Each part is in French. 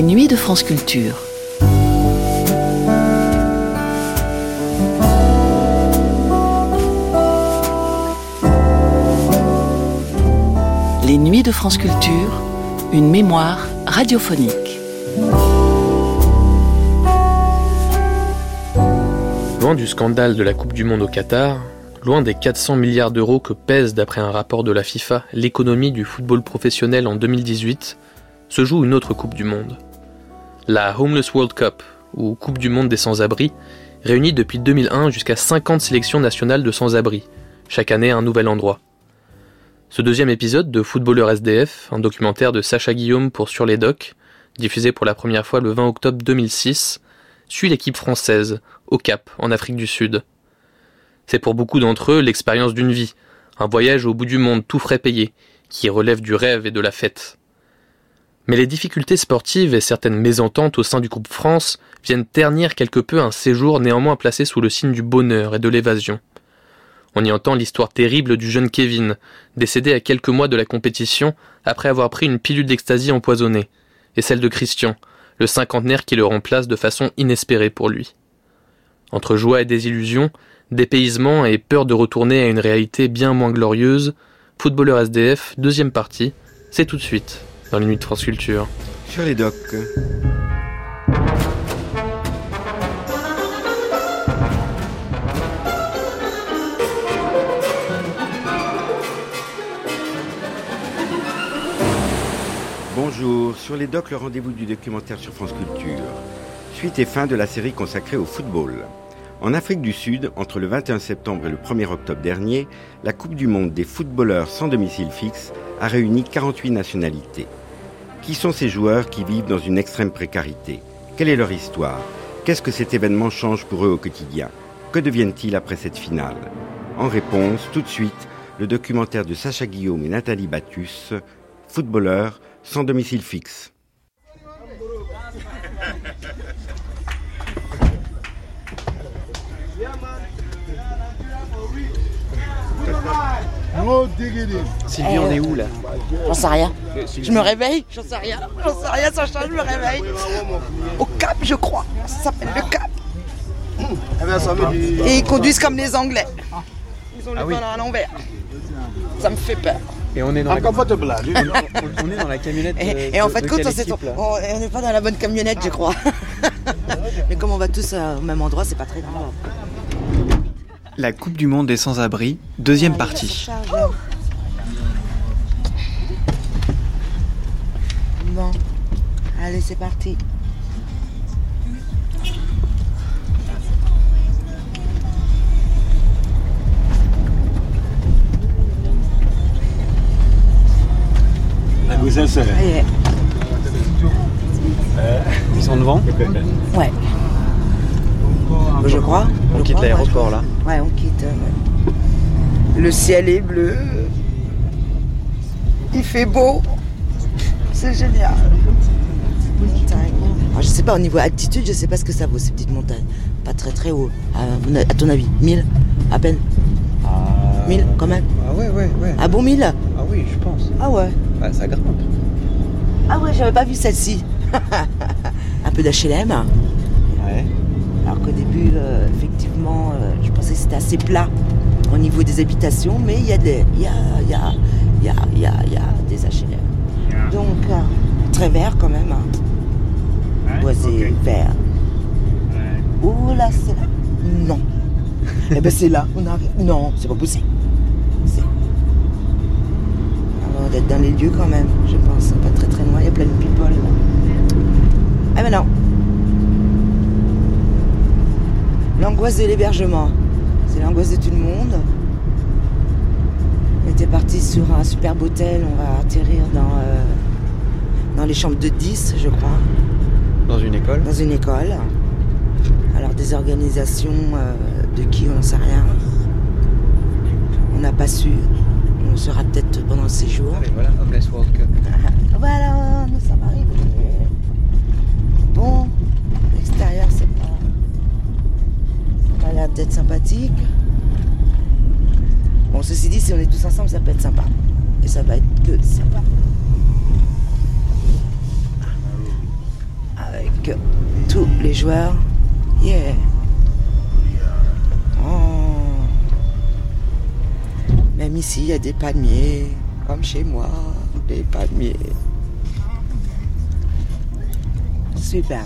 Les nuits de France Culture. Les nuits de France Culture, une mémoire radiophonique. Loin du scandale de la Coupe du Monde au Qatar, loin des 400 milliards d'euros que pèse, d'après un rapport de la FIFA, l'économie du football professionnel en 2018, se joue une autre Coupe du Monde. La Homeless World Cup, ou Coupe du Monde des sans-abri, réunit depuis 2001 jusqu'à 50 sélections nationales de sans-abri, chaque année un nouvel endroit. Ce deuxième épisode de Footballeur SDF, un documentaire de Sacha Guillaume pour Sur les Docs, diffusé pour la première fois le 20 octobre 2006, suit l'équipe française, au Cap, en Afrique du Sud. C'est pour beaucoup d'entre eux l'expérience d'une vie, un voyage au bout du monde tout frais payé, qui relève du rêve et de la fête. Mais les difficultés sportives et certaines mésententes au sein du groupe France viennent ternir quelque peu un séjour néanmoins placé sous le signe du bonheur et de l'évasion. On y entend l'histoire terrible du jeune Kevin, décédé à quelques mois de la compétition après avoir pris une pilule d'ecstasy empoisonnée, et celle de Christian, le cinquantenaire qui le remplace de façon inespérée pour lui. Entre joie et désillusion, dépaysement et peur de retourner à une réalité bien moins glorieuse, Footballeur SDF, deuxième partie, c'est tout de suite dans les de France Culture. Sur les docks. Bonjour, sur les docks, le rendez-vous du documentaire sur France Culture. Suite et fin de la série consacrée au football. En Afrique du Sud, entre le 21 septembre et le 1er octobre dernier, la Coupe du Monde des footballeurs sans domicile fixe a réuni 48 nationalités. Qui sont ces joueurs qui vivent dans une extrême précarité? Quelle est leur histoire? Qu'est-ce que cet événement change pour eux au quotidien? Que deviennent-ils après cette finale? En réponse, tout de suite, le documentaire de Sacha Guillaume et Nathalie Battus, footballeurs sans domicile fixe. Sylvie, on est où là J'en sais rien. Je me réveille, j'en sais rien. J'en sais rien, Sacha, je me réveille. Au Cap, je crois. Ça s'appelle le Cap. Et ils conduisent comme les Anglais. Ils ont le Ah oui. à l'envers. Ça me fait peur. Et on est dans la, on, on- on est dans la camionnette. de- Et, et en fait, de quelle on équipe, n'est pas dans la bonne camionnette, je crois. Mais comme on va tous au même endroit, c'est pas très grave. La Coupe du Monde des sans-abri, deuxième partie. Bon, allez, c'est parti. Est. Ils sont devant. Ouais. Je crois. On je quitte crois, l'aéroport là. Ouais, on quitte. euh, ouais. Le ciel est bleu. Il fait beau. C'est génial. Montagne. Alors, je sais pas, au niveau altitude, je sais pas ce que ça vaut ces petites montagnes. Pas très très haut. À, ton avis 1000 À peine 1000 quand même Ah ouais, ouais, ouais. Ah bon 1000 Ah oui, je pense. Ah ouais. Ah, ça grimpe. Ah ouais, j'avais pas vu celle-ci. Un peu d'HLM. Ouais. Alors qu'au début, euh, effectivement, euh, je pensais que c'était assez plat au niveau des habitations, mais il y a des, il y a, il y a, il y a, il y a, il y a des HLM. Donc, euh, très vert quand même. Hein. Boisé, vert. Oh là, c'est là. Non. eh ben c'est là. On arrive. Non, c'est pas possible. C'est. Avant d'être dans les lieux quand même, je pense. Pas très très loin. Il y a plein de people là. Ah ben non. L'angoisse de l'hébergement. C'est l'angoisse de tout le monde. On était parti sur un superbe hôtel. On va atterrir dans, euh, dans les chambres de 10, je crois, Dans une école. dans une école. Alors des organisations euh, de qui on ne sait rien. On n'a pas su. On saura peut-être pendant le séjour. Voilà, Homeless World Cup. Voilà, nous sommes arrivés. Bon, l'extérieur, c'est pas. Ça a l'air d'être sympathique. Bon, ceci dit, si on est tous ensemble, ça peut être sympa. Et ça va être que sympa. que tous les joueurs, yeah. Oh. Même ici, il y a des palmiers, comme chez moi, des palmiers. Super.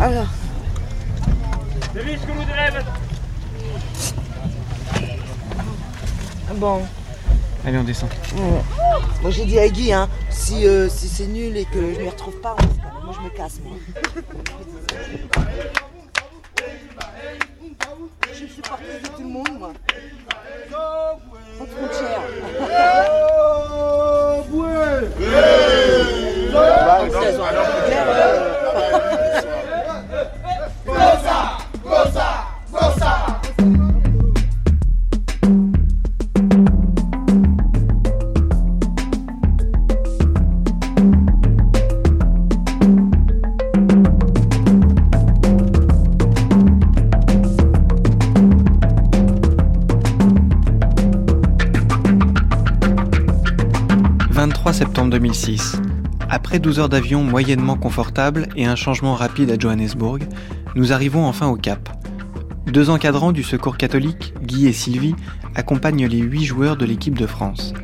Alors. Bon. Allez, on descend. Moi j'ai dit à Guy, hein, si, euh, si c'est nul et que je ne m'y retrouve pas, moi je me casse moi. Je suis partie de tout le monde moi. Pas de frontières. 2006. Après 12 heures d'avion moyennement confortable et un changement rapide à Johannesburg, nous arrivons enfin au Cap. Deux encadrants du Secours catholique, Guy et Sylvie, accompagnent les huit joueurs de l'équipe de France.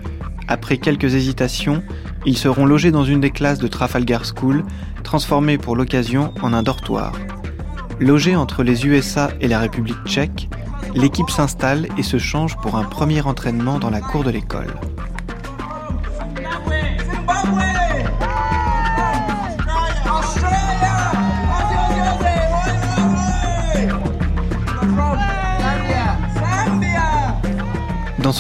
Après quelques hésitations, ils seront logés dans une des classes de Trafalgar School, transformée pour l'occasion en un dortoir. Logés entre les USA et la République tchèque, l'équipe s'installe et se change pour un premier entraînement dans la cour de l'école.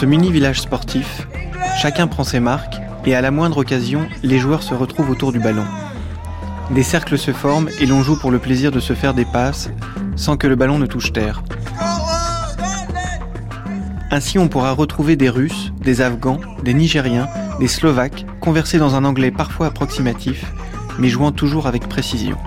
Ce mini-village sportif, chacun prend ses marques et à la moindre occasion, les joueurs se retrouvent autour du ballon. Des cercles se forment et l'on joue pour le plaisir de se faire des passes sans que le ballon ne touche terre. Ainsi, on pourra retrouver des Russes, des Afghans, des Nigériens, des Slovaques converser dans un anglais parfois approximatif, mais jouant toujours avec précision.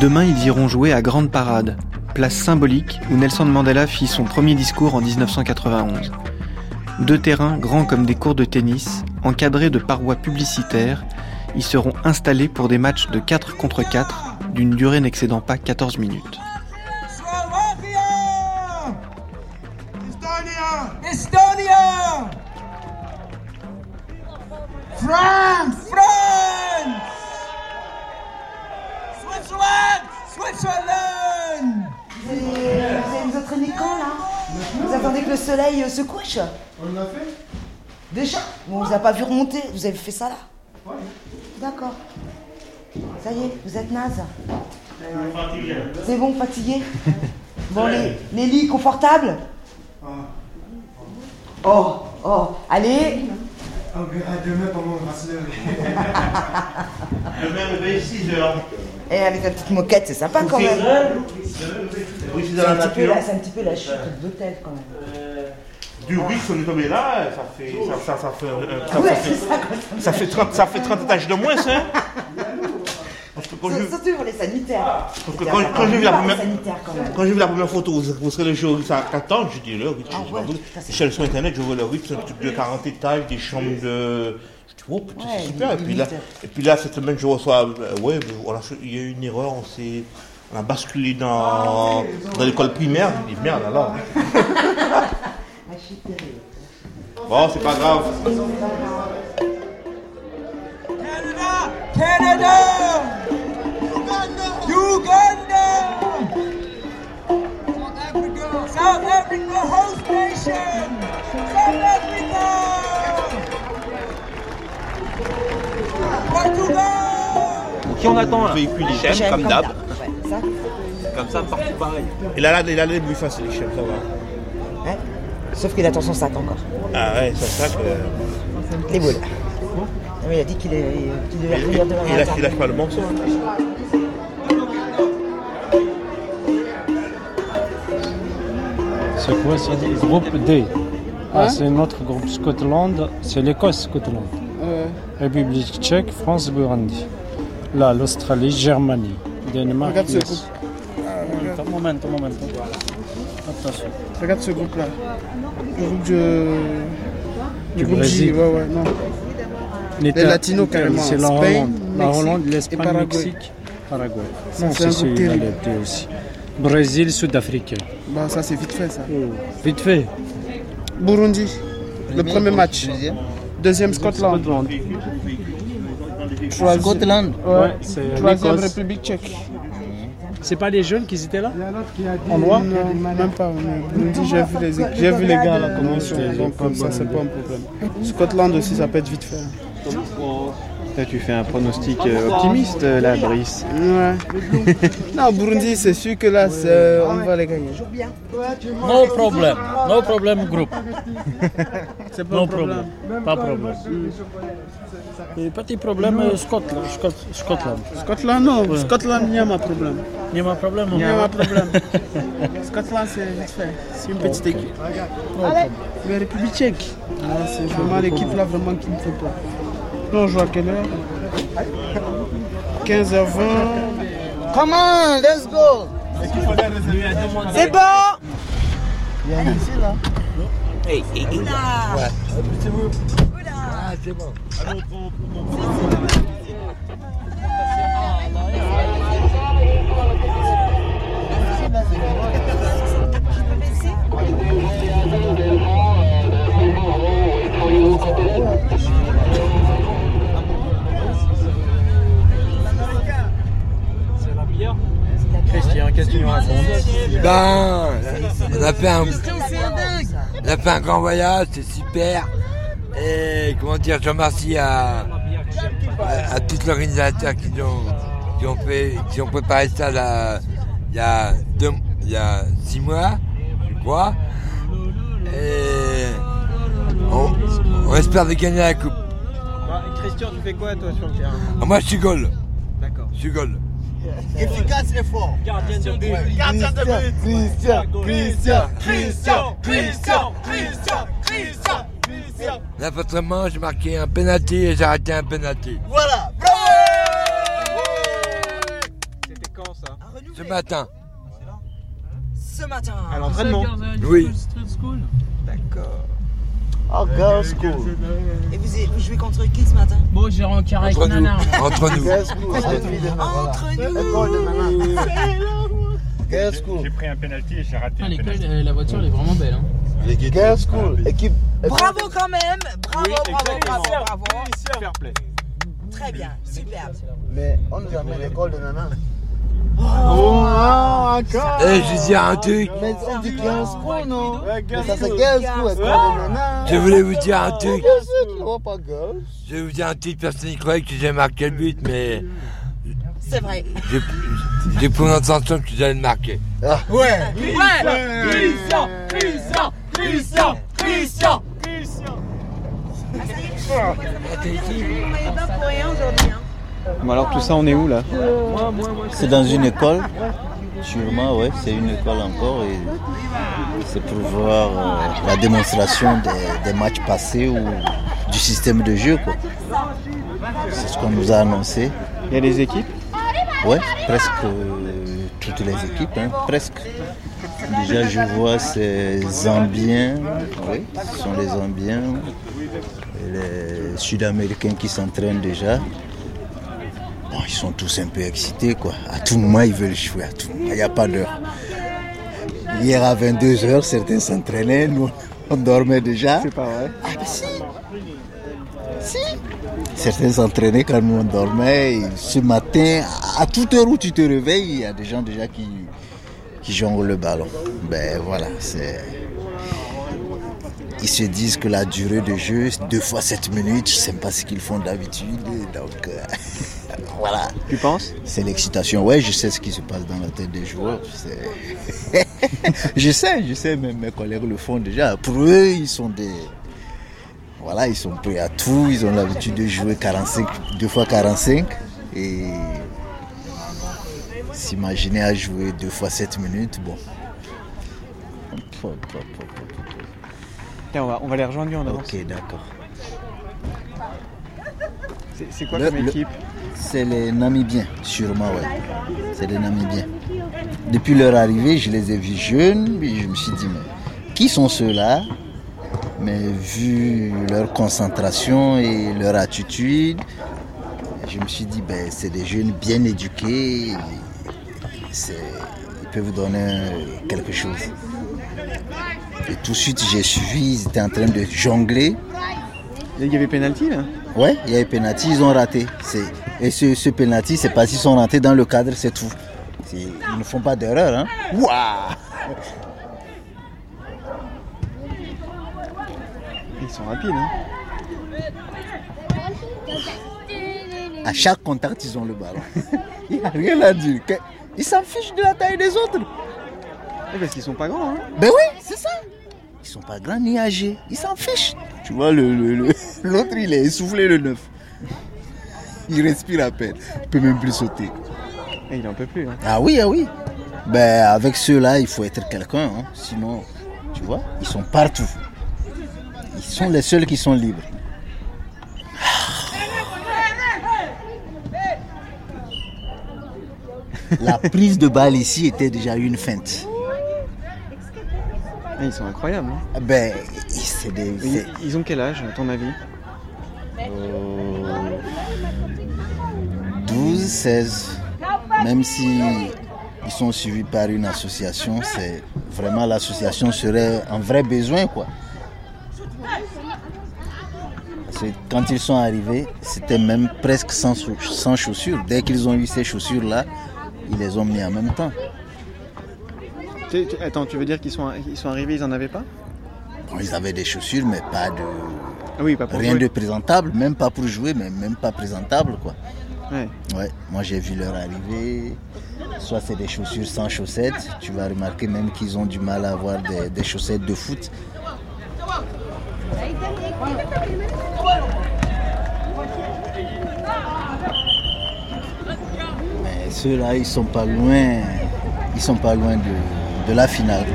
Demain, ils iront jouer à Grande Parade, place symbolique où Nelson Mandela fit son premier discours en 1991. Deux terrains grands comme des cours de tennis, encadrés de parois publicitaires, y seront installés pour des matchs de 4 contre 4 d'une durée n'excédant pas 14 minutes. France! Quand là Vous attendez que le soleil euh, se couche On l'a fait Déjà On vous a pas vu remonter, vous avez fait ça là D'accord. Ça y est, vous êtes naze. C'est bon, fatigué Bon, les, les lits confortables Oh, oh, allez On verra demain on va se lever. Demain, lever 6 heures. Et avec la petite moquette, c'est sympa quand même. Oui, c'est un, petit peu la- c'est un petit peu la chute d'hôtel quand même. Du riz, si on est tombé là, ça fait, ça, ça, fait, euh, ça, fait, ça fait 30, ça fait 30 étages de moins, ça. Parce que quand je, Surtout pour les sanitaires. parce que C'est quand, j'ai vu la première, sanitaire quand même. quand j'ai vu la première photo, vous, vous serez le jour ça 14, j'ai dit là, oui, je Ah ouais, c'est Je suis allé sur internet, je vois le rythme, c'est un truc de 40 étages, des chambres de. Oh putain, Ouais, c'est super. Et puis, là, et puis là, cette semaine, je reçois, euh, ouais, il y a eu une erreur, on s'est. On a basculé dans, dans l'école primaire. Je dis merde alors. Ah, terrible. Bon, c'est pas grave. Canada! Canada! Uganda! Uganda! South Africa host nation! South Africa! Qui on attend là Véhicule J'aime comme d'hab. ça. Ouais, ça. Comme ça, partout pareil. Il a là, il a les bruits faciles, les chefs, ça va. Ouais. Sauf qu'il attend son sac encore. Ah ouais, c'est ça que. Les boules. Ah oui, il a dit qu'il est- qu'il devait revenir demain Il il lâche pas le morceau. C'est quoi C'est le groupe D? Ah, c'est notre groupe Scotland, c'est l'Écosse Scotland. République tchèque, France, Burundi. Là, l'Australie, Germanie, Danemark. Regarde ce groupe. Un moment, moment. Attention. Regarde ce groupe là. Le groupe de. Du Le groupe J, Brésil. ouais, ouais, non. Les latinos carrément. C'est la Hollande. La Hollande, l'Espagne. Mexique, Paraguay. Non, c'est celui-là aussi. Brésil, Sud-Africain. Bah, ça, c'est vite fait, ça. Vite fait. Burundi, le premier match. Deuxième, Scotland. Troisième- Scotland Ouais, c'est Troisième. République tchèque. C'est pas les jeunes qui étaient là En noir même pas. j'ai vu les, j'ai vu les gars là comment ils sont. Donc, comme ça, c'est pas un problème. Scotland aussi, ça peut être vite fait. Toi, tu fais un pronostic euh, optimiste, euh, là, Brice. Ouais. non, Burundi, c'est sûr que là, c'est- on va les gagner. No problem. No problem group. C'est pas No un problème. problem. Pas problème. Et petit problème euh, Scotland. Scot- Scotland. Scotland, non. Ouais. Scotland, il y a ma problème. Il y a un problème. Il y a un problème. Scotland, c'est vite fait. C'est une petite équipe. Mais République tchèque, ah, c'est vraiment l'équipe là vraiment qui me fait peur. Nous, on joue à quelle heure? 15h20. Come on, let's go. C'est bon Il y a ici là. Hey, hey, hey. Ah, c'est bon. Christian, qu'est-ce que tu nous racontes Ben, on a fait un, on a fait un grand voyage, c'est super. Et comment dire, je remercie à, à, à tous les organisateurs qui ont, qui ont fait, qui ont préparé ça là, il y a deux, il y a six mois, je crois. Et on, on espère de gagner la coupe. Bah, Christian, tu fais quoi, toi, sur le terrain? Ah, Moi, je suis goal. D'accord. Je suis goal. Efficace et fort. Gardien de but. Gardien de but. Christian, Christian, Christian, Christian, Christian, Christian, Christian. Là, forcément, j'ai marqué un penalty et j'ai arrêté un penalty. Voilà. C'était quand ça? Ce matin. Ce matin. À l'entraînement Oui. D'accord. Oh, girls school. Et vous, vous jouez contre qui ce matin? Bon, j'ai rencontré avec Entre nous. Nana. Entre nous. Girls school. Entre de nous. Girls school. J'ai pris un penalty et j'ai raté Ah, un l'école, penalty. euh, la voiture, elle est vraiment belle. Hein. Girls school. Équipe. Bravo quand même Bravo, Oui, bravo, bravo, exactement. bravo Fair play. Très bien, superbe. Mais on nous amène l'école de Nana. Oh, encore Eh, je vais dire un truc. Mais on dit non Mais ça c'est girls school, école de Nana. Je voulais vous dire un truc. Girls. Je vais vous dire un truc, personne n'y croyait que j'ai marqué le but, mais C'est vrai. j'ai j'ai pris mon intention que j'allais le marquer. Ah. Ouais Ouais Christian, Christian, Christian, Christian, Christian. Alors, tout ça, on est où, là C'est dans une école, sûrement, ouais, c'est une école encore et c'est pour voir euh, la démonstration des, des matchs passés ou du système de jeu. C'est ce qu'on nous a annoncé. Il y a des équipes Ouais, presque euh, toutes les équipes, hein, presque. Déjà, je vois ces Zambiens, oui, ce sont les Zambiens, les Sud-Américains qui s'entraînent déjà. Bon, ils sont tous un peu excités, quoi. À tout moment, ils veulent jouer, à tout moment. Il n'y a pas d'heure. Hier à 22h, certains s'entraînaient, nous, on dormait déjà. C'est pas vrai Ah, ben si Si Certains s'entraînaient quand nous on dormait. Et ce matin, à toute heure où tu te réveilles, il y a des gens déjà qui, qui jonglent le ballon. Ben voilà, c'est. Ils se disent que la durée de jeu, c'est deux fois 7 minutes, je ne sais pas ce qu'ils font d'habitude. Donc euh, voilà. Tu penses? C'est l'excitation. Ouais, je sais ce qui se passe dans la tête des joueurs. Je sais, je sais, je sais, même mes collègues le font déjà. Pour eux, ils sont des. Voilà, ils sont prêts à tout. Ils ont l'habitude de jouer 45, deux fois 45. Et s'imaginer à jouer deux fois 7 minutes, bon. Tiens, on va, on va les rejoindre en avance. Ok, d'accord. C'est- quoi Le- comme équipe? C'est les Namibiens, sûrement, ouais. C'est les Namibiens. Depuis leur arrivée, je les ai vus jeunes, je me suis dit, mais qui sont ceux-là? Mais vu leur concentration et leur attitude, je me suis dit, ben, c'est des jeunes bien éduqués, ils peuvent vous donner quelque chose. Et tout de suite, j'ai suivi, ils étaient en train de jongler. Il y avait pénalty là Ouais, il y avait pénalty, ils ont raté. Et ce, ce pénalty, c'est parce qu'ils sont rentrés dans le cadre, c'est tout. Ils ne font pas d'erreur. Hein. Waouh Ils sont rapides. Hein. À chaque contact, ils ont le ballon. Il n'y a rien à dire. Ils s'en fichent de la taille des autres. parce qu'ils sont pas grands. Hein. Ben oui, c'est ça. Ils sont pas grands ni âgés. Ils s'en fichent. Tu vois, l'autre, le, il est essoufflé le neuf. Il respire à peine. Il peut même plus sauter. Et il n'en peut plus. Hein. Ah oui, ah oui. Ben, avec ceux-là, il faut être quelqu'un. Hein. Sinon, tu vois, ils sont partout. Ils sont les seuls qui sont libres. La prise de balle ici était déjà une feinte. Ah, ils sont incroyables. Hein. Ben, Ils, ont quel âge, à ton avis? 12, 16. Même si ils sont suivis par une association, c'est vraiment l'association serait un vrai besoin, quoi. quand ils sont arrivés, c'était même presque sans, sans chaussures. Dès qu'ils ont eu ces chaussures-là, ils les ont mis en même temps. Attends, tu veux dire qu'ils sont, ils sont arrivés, ils n'en avaient pas? Ils avaient des chaussures, mais pas de. Ah oui, pas pour Rien de présentable, même pas pour jouer, mais même pas présentable, quoi. Ouais. ouais. Moi, j'ai vu leur arrivée. Soit c'est des chaussures sans chaussettes. Tu vas remarquer même qu'ils ont du mal à avoir des, des chaussettes de foot. ceux-là, ils sont pas loin, ils sont pas loin de, de la finale.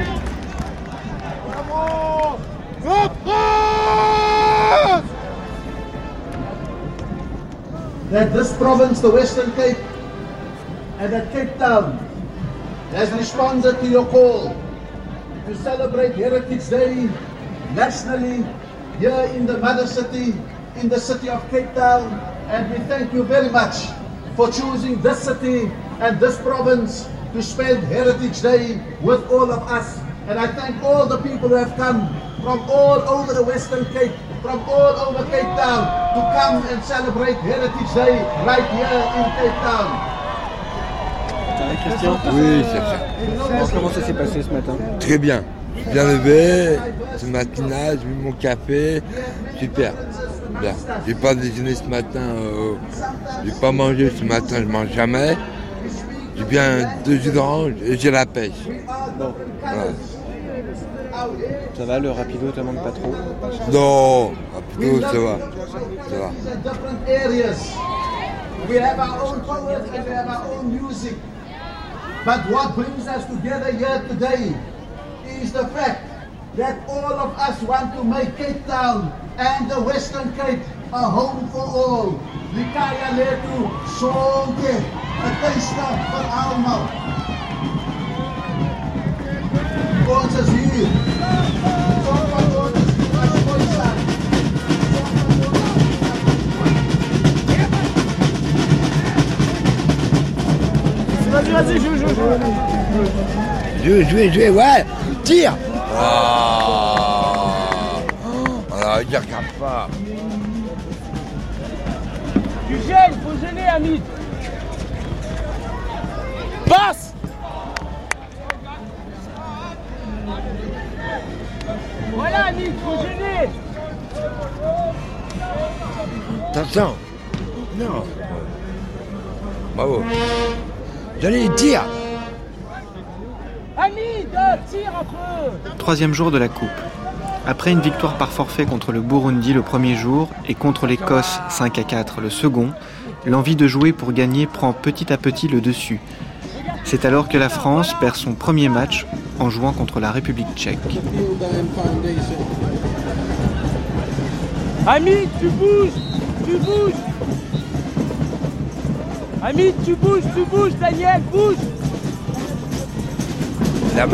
That this province, the Western Cape, and that Cape Town has responded to your call to celebrate Heritage Day nationally here in the mother city, in the city of Cape Town, and we thank you very much for choosing this city and this province to spend Heritage Day with all of us. And I thank all the people who have come from all over the Western Cape, from all over Cape Town, to come and celebrate Heritage Day right here in Cape Town. Christian Oui, c'est Comment ça s'est passé ce matin? Très bien. Bien levé, ce matinage, j'ai mis mon café, super. Bien. J'ai pas déjeuné ce matin, euh, j'ai pas mangé ce matin, je mange jamais. J'ai bien deux jus d'orange et j'ai la pêche. Bon. Ça va, le rapido te manque pas trop Non, rapido ça va. Ça va. We have our own poets and we have our own music. But what brings us together here today is the fact that all of us want to make Cape Town and the Western Cape a home for all. Likaya letu sonke, a taste van allemaal. Ons is hier. Som van Khoisan. Vas-y, vas-y, joue, joue, joue. Joue, joue, joue, ouais, tire ah. Alors, il regarde pas. Tu gênes, faut gêner, Amit. Passe Voilà, Amit, faut gêner. Attention. Non. Bravo. J'allais dire. Troisième jour de la Coupe. Après une victoire par forfait contre le Burundi le premier jour et contre l'Écosse 5 à 4 le second, l'envie de jouer pour gagner prend petit à petit le dessus. C'est alors que la France perd son premier match en jouant contre la République tchèque. Ami, tu bouges Tu bouges Ami, tu bouges, tu bouges, Daniel, bouge la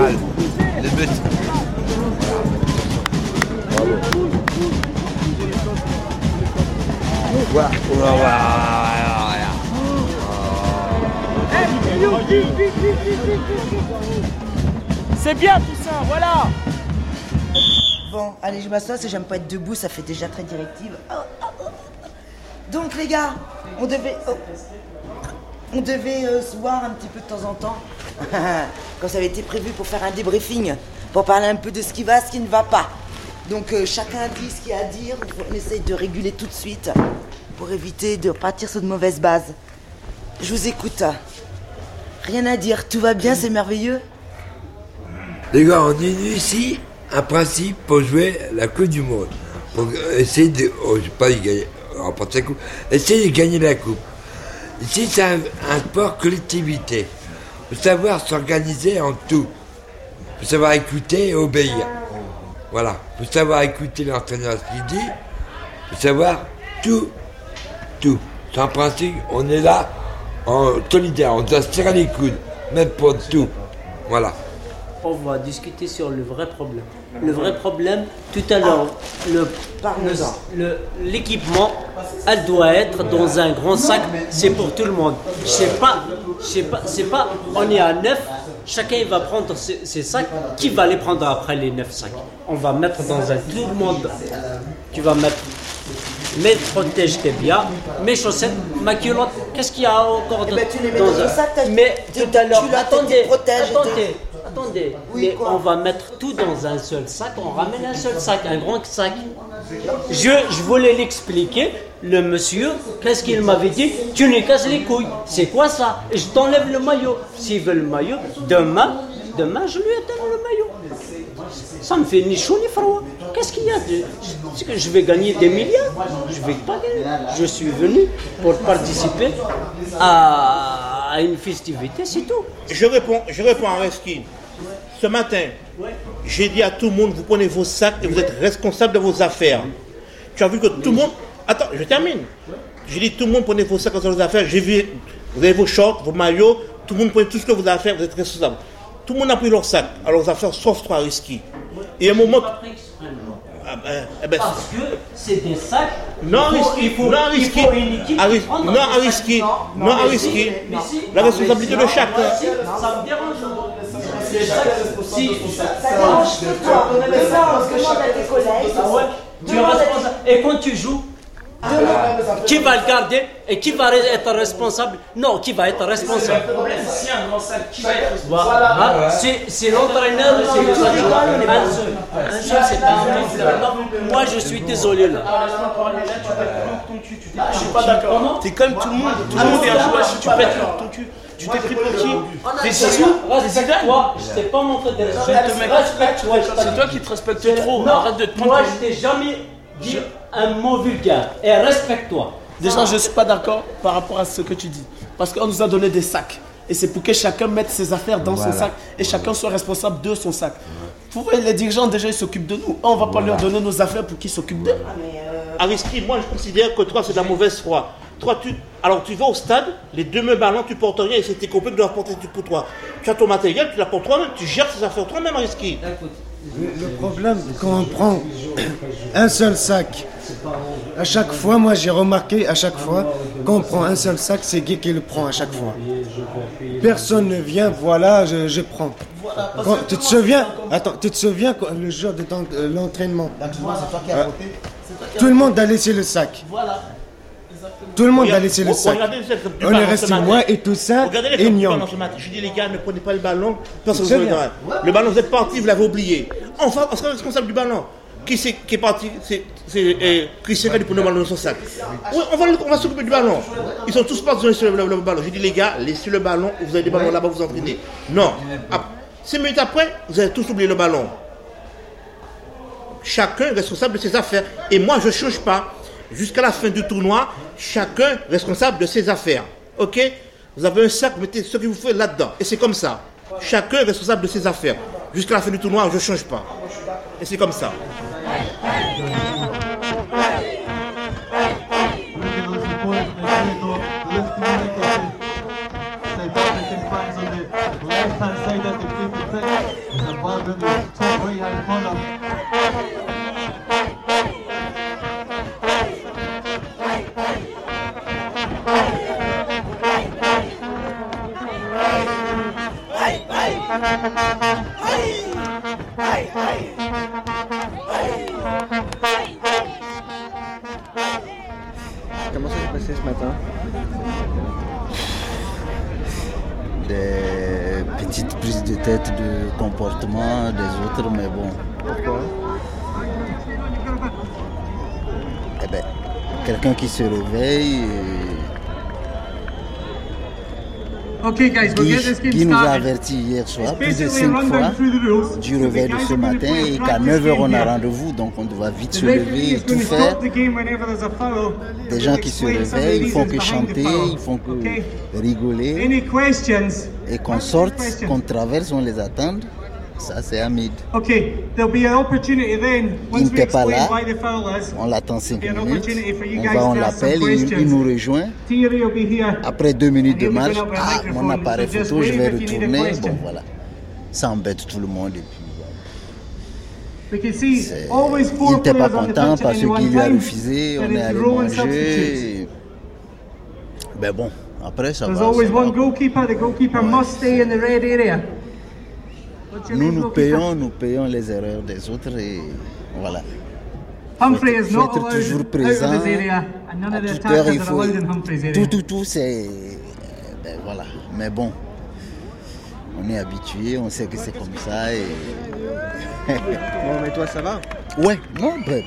C'est bien tout ça, voilà Bon, allez, je m'assois, si j'aime pas être debout, ça fait déjà très directive. Oh, oh, oh. Donc les gars, on devait... On devait euh, se voir un petit peu de temps en temps. Quand ça avait été prévu pour faire un débriefing, pour parler un peu de ce qui va, ce qui ne va pas. Donc euh, chacun dit ce qu'il a à dire, on essaye de réguler tout de suite pour éviter de partir sur de mauvaises bases. Je vous écoute. Rien à dire, tout va bien, c'est merveilleux. Les gars, on est ici, un principe pour jouer la Coupe du Monde. Pour essayer de. Oh, pas gagner. la coupe. Essayer de gagner la Coupe. Ici, c'est un, un sport collectivité. Faut savoir s'organiser en tout. Faut savoir écouter et obéir. Voilà. Il faut savoir écouter l'entraîneur ce qu'il dit. Il faut savoir tout. Tout. C'est un principe, on est là en solidaire, on doit se tirer les coudes, même pour tout. Voilà. On va discuter sur le vrai problème. Le vrai problème, tout à l'heure, le- le- le- l'équipement, elle doit être dans un grand sac, c'est pour tout le monde. Je sais pas, je sais pas, c'est pas, on est à neuf, chacun va prendre ses, ses sacs, qui va les prendre après les neuf sacs? On va mettre dans un tout le monde, tu vas mettre mes protège tes biens, mes chaussettes, ma culotte, qu'est-ce qu'il y a encore Eh ben, tu les mets dans un- sac, Mais tu- tout à l'heure, attendez, protèges attendez, mais on va mettre tout dans un seul sac, on ramène un seul sac, un grand sac. Je, je voulais l'expliquer, le monsieur, qu'est-ce qu'il m'avait dit? Tu nous casses les couilles, c'est quoi ça? Je t'enlève le maillot. S'il veut le maillot, demain, demain je lui donne le maillot. Ça me fait ni chaud ni froid. Qu'est-ce qu'il y a de- que je vais gagner des milliards Je vais pas gagner. Je suis venu pour participer à, une festivité, c'est tout. Je réponds, je réponds à Reski. Ce matin, j'ai dit à tout le monde, vous prenez vos sacs et vous êtes responsable de vos affaires. Tu as vu que tout le monde... Attends, je termine. J'ai dit, tout le monde prenez vos sacs dans vos affaires. J'ai vu, vous avez vos shorts, vos maillots, tout le monde prenez tout ce que vous avez à faire, vous êtes responsable. Tout le monde a pris leur sac, alors vos affaires, sauf toi, Reski. Et à un moment... Ah ben, eh ben, Parce que c'est des sacs. non il faut- risqué, il faut- non il risqué, à non à risqué, Non, à risqué. La responsabilité de chacun. aussi, Ça me dérange. Les sacs, si, Ça dérange que toi, mais ça, on se demande à tes collègues. Ah. Et quand tu joues, qui va le garder et qui va être responsable? Non, qui va être responsable? Voilà. Hein, C'est c'est l'entraîneur c'est les adjoints. Un seul. Un seul, c'est pas Moi, je suis désolé là. Je suis pas d'accord. T'es comme tout le monde. Tout le monde est un joueur. Tu pètes ton cul. Tu t'es pris pour qui T'es Zidane Respecte-toi. Je t'ai pas montré de respect. Arrête, mec. Respecte-toi. C'est toi qui te respectes trop. Non, Arrête de te Moi, je t'ai jamais dit un mot vulgaire. Et respecte-toi. Déjà, je ne suis pas d'accord par rapport à ce que tu dis. Parce qu'on nous a donné des sacs. Et c'est pour que chacun mette ses affaires dans Voilà. son sac et chacun soit responsable de son sac. Vous voyez, les dirigeants, déjà, ils s'occupent de nous. On ne va pas leur donner nos affaires pour qu'ils s'occupent d'eux. Aristide, moi je considère que toi c'est de la mauvaise foi. Toi, tu, alors tu vas au stade, les deux mêmes ballons, tu portes rien et c'est tes copains qui doivent porter tout pour toi. Tu as ton matériel, tu l'apportes toi-même, tu gères tes affaires toi-même, Aristide. Le problème, quand on prend un seul sac, à chaque fois, moi j'ai remarqué, à chaque fois, quand on prend un seul sac, c'est Guy qui le prend à chaque fois. Personne ne vient, voilà, je, je prends. Quand- tu te souviens Attends, tu te souviens quand- le jour de euh, l'entraînement? Euh, Tout le monde a laissé le sac. Voilà. Tout le monde a laissé le sac. On est resté moi et tout ça Regardez les et. Je dis les gars, ne prenez pas le ballon, personne ne. Le ballon, vous êtes parti, vous l'avez oublié. Enfin, on sera responsable du ballon. Qui, c'est qui est parti C'est euh, Christian qui a le ballon dans son sac. Oui, on va, on va s'occuper du ballon. Ils sont tous partis sur le, le- le ballon. J'ai dit les gars, laissez le ballon, vous avez des ballons là-bas, vous entraînez. Non. Cinq minutes après, vous avez tous oublié le ballon. Chacun est responsable de ses affaires. Et moi, je ne change pas. Jusqu'à la fin du tournoi, chacun responsable de ses affaires. OK? Vous avez un sac, mettez ce que vous faites là-dedans. Et c'est comme ça. Chacun est responsable de ses affaires. Jusqu'à la fin du tournoi, je ne change pas. Et c'est comme ça. Comment ça s'est passé ce matin Des petites prises de tête de comportement des autres, mais bon. Pourquoi? Eh ben, quelqu'un qui se réveille. Okay, guys, we'll Guy, get this game Guy nous a averti hier soir plus de basically a 5 rundown fois du réveil de ce matin et qu'à practice 9h on a rendez-vous, donc on doit vite se lever et tout faire. Des gens qui se réveillent, ils font que chanter, ils font que rigoler. Et qu'on sorte, qu'on traverse, on les attend. Ça c'est Hamid. Okay, there'll be an opportunity then, Il once we n'était pas là. On l'attend 5 There'll be an minutes. On va, on l'appelle, il, il nous rejoint. Après deux minutes de marche, ah, mon appareil photo, je vais retourner. Bon voilà. Ça embête tout le monde. Et puis, always il n'était pas content parce qu'il lui a refusé. On est allé manger. Ben bon, après ça There's va. always ça va. one goalkeeper. The goalkeeper must stay in the red area. Nous, nous payons, nous payons les erreurs des autres et voilà. Humphrey Faut is être- not faut être allowed toujours présent. none À toute heure, il faut. Humphrey's. Tout, tout, tout, c'est. Ben voilà. Mais bon, on est habitué, on sait que c'est comme ça et. Bon, mais toi, ça va? Ouais, non, ben,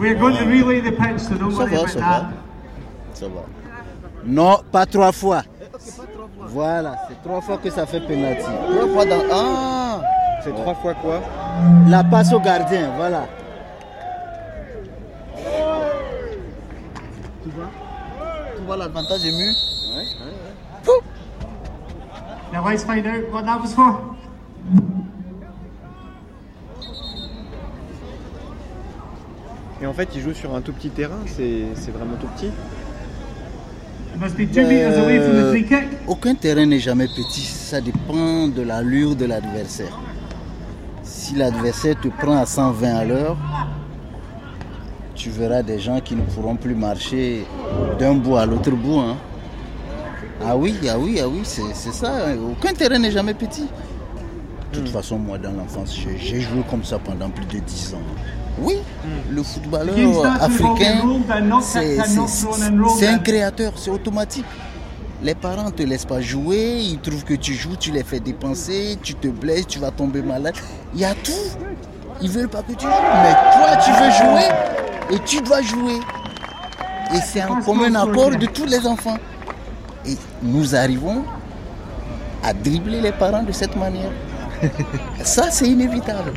We're going to relay the pitch, so don't ça worry va, about ça that. va. Ça va. Non, pas trois fois. Voilà, c'est trois fois que ça fait penalty. Trois fois dans. Ah C'est trois fois quoi La passe au gardien, voilà. Tu vois? Tu vois l'avantage est mieux Now let's find out what that was for. Et en fait, il joue sur un tout petit terrain, c'est c'est vraiment tout petit. It must be two meters away from the free kick. Euh, Aucun terrain n'est jamais petit, ça dépend de l'allure de l'adversaire. Si l'adversaire te prend à 120 à l'heure, tu verras des gens qui ne pourront plus marcher d'un bout à l'autre bout. hein. Ah oui, ah oui, ah oui, c'est ça. hein. Aucun terrain n'est jamais petit. De toute façon, moi, dans l'enfance, j'ai- j'ai joué comme ça pendant plus de 10 ans. Oui, le footballeur africain, c'est un créateur, c'est automatique. Les parents ne te laissent pas jouer, ils trouvent que tu joues, tu les fais dépenser, tu te blesses, tu vas tomber malade. Il y a tout. Ils veulent pas que tu joues. Mais toi, tu veux jouer et tu dois jouer. Et c'est un commun accord de tous les enfants. Et nous arrivons à dribbler les parents de cette manière. Ça, c'est inévitable.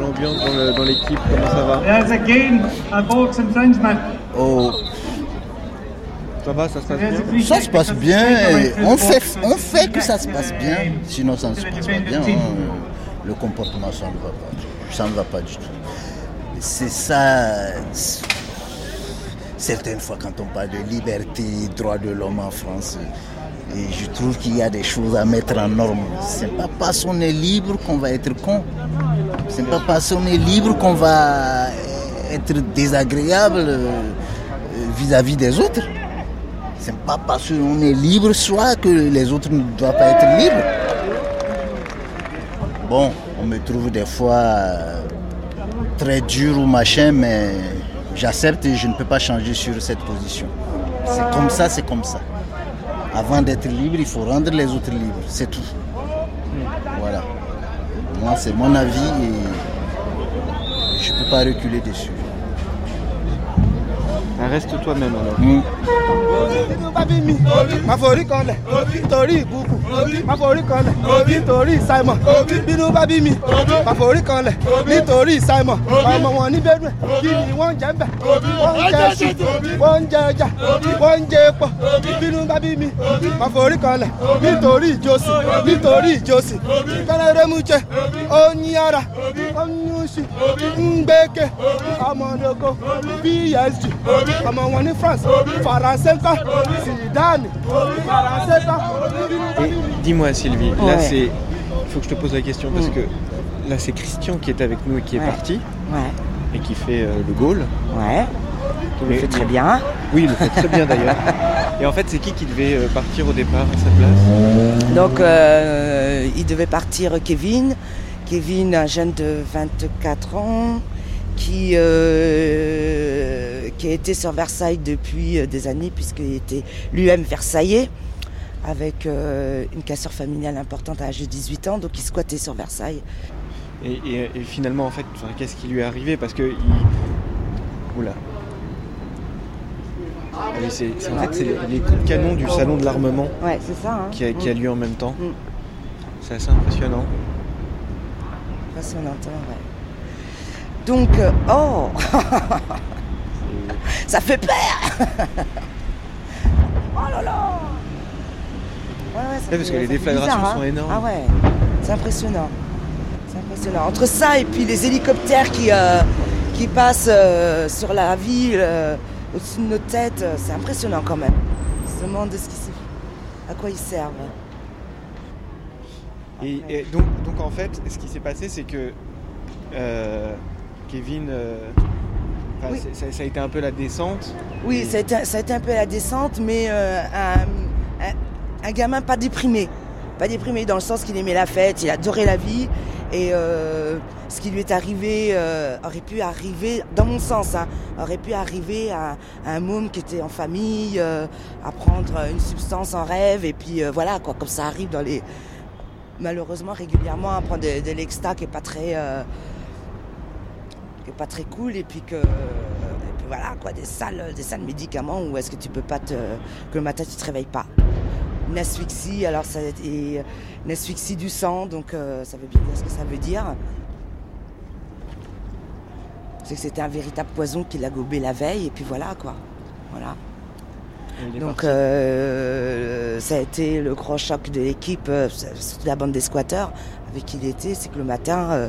L'ambiance, dans l'équipe, comment ça va? There's. Oh, Ça va, ça se passe bien? Ça se passe bien. On fait, box. on fait que ça se passe bien. Sinon, ça ne se passe pas bien. hein. Le comportement, ça ne va pas. Ça ne va pas du tout. C'est ça. Certaines fois, quand on parle de liberté, droit de l'homme en France, je trouve qu'il y a des choses à mettre en norme. C'est pas parce qu'on est libre qu'on va être con. C'est pas parce qu'on est libre qu'on va être désagréable euh, vis-à-vis des autres. C'est pas parce qu'on est libre soit que les autres ne doivent pas être libres. Bon, on me trouve des fois euh, très dur ou machin, mais j'accepte et je ne peux pas changer sur cette position. C'est comme ça, c'est comme ça. Avant d'être libre, il faut rendre les autres libres, c'est tout. Voilà. Moi, c'est mon avis et je ne peux pas reculer dessus. Reste toi-même alors. Mm. má forí kanlẹ̀ torí ìkúkù má forí kanlẹ̀ nítorí simon. Bínú bá bí mi. Má forí kanlẹ̀ nítorí simon. Ọmọ wọn ní benue kí ni wọ́n jẹ ń bẹ̀ wọ́n ń jẹ ẹṣin wọ́n ń jẹ ẹja wọ́n ń jẹ epo. Bínú bá bí mi. Má forí kanlẹ̀ nítorí ìjọsìn nítorí ìjọsìn. Kẹlẹrẹmújẹ oyin ara oyinṣu ngbẹkẹ ọmọdéko psg ọmọ wọn ní france faransé ńkọ́ zidane faransé ńkọ́. Et dis-moi Sylvie, là c'est faut que je te pose la question parce Mm. que là, c'est Christian qui est avec nous et qui est Ouais. parti. Ouais. Et qui fait euh, le goal. Ouais. Qui le fait très bien. Oui, il le fait très bien d'ailleurs. Et en fait, c'est qui qui devait euh, partir au départ à sa place? Donc, euh, il devait partir Kevin. Kevin, un jeune de 24 ans, qui, euh, qui a été sur Versailles depuis euh, des années, puisqu'il était lui-même Versaillais, avec euh, une cassure familiale importante à l'âge de 18 ans, donc il squattait sur Versailles. et, et- et finalement, en fait, qu'est-ce qui lui est arrivé? Parce que. Il... Oula. C'est, en fait, c'est les, coups de canon du salon de l'armement Ouais, c'est ça. hein. qui, a, qui a Mm. lieu en même temps. Mm. C'est assez impressionnant. Pas si on entend, ouais. Donc, euh, oh Ça fait peur Oh là là Ouais, ouais, ça Ouais, parce fait- que les déflagrations bizarre, hein. sont énormes. Ah ouais, c'est impressionnant. C'est impressionnant. Entre ça et puis les hélicoptères qui, euh, qui passent euh, sur la ville, euh, au-dessus de nos têtes, c'est impressionnant quand même. On se demande ce qui se- à quoi ils servent. Et, et donc, donc, en fait, ce qui s'est passé, c'est que euh, Kevin. Enfin, Oui. ça, ça a été un peu la descente. Oui, ça a, été, ça a été un peu la descente, mais euh, un, un- un gamin pas déprimé. Pas déprimé dans le sens qu'il aimait la fête, il adorait la vie. Et euh, ce qui lui est arrivé euh, aurait pu arriver, dans mon sens, hein, aurait pu arriver à, à un môme qui était en famille, à prendre une substance en rêve, et puis voilà, quoi, comme ça arrive dans les. Malheureusement, régulièrement, à prendre de, de l'exta qui est pas très. Euh, qui est pas très cool et puis que et puis voilà quoi des sales des sales médicaments où est-ce que tu peux pas te que le matin tu te réveilles pas. Une asphyxie alors ça et une asphyxie du sang donc euh, ça veut bien dire ce que ça veut dire. C'est que c'était un véritable poison qui l'a gobé la veille et puis voilà quoi. Voilà. Donc euh, ça a été le gros choc de l'équipe, euh, la bande des squatteurs avec qui il était, c'est que le matin, euh,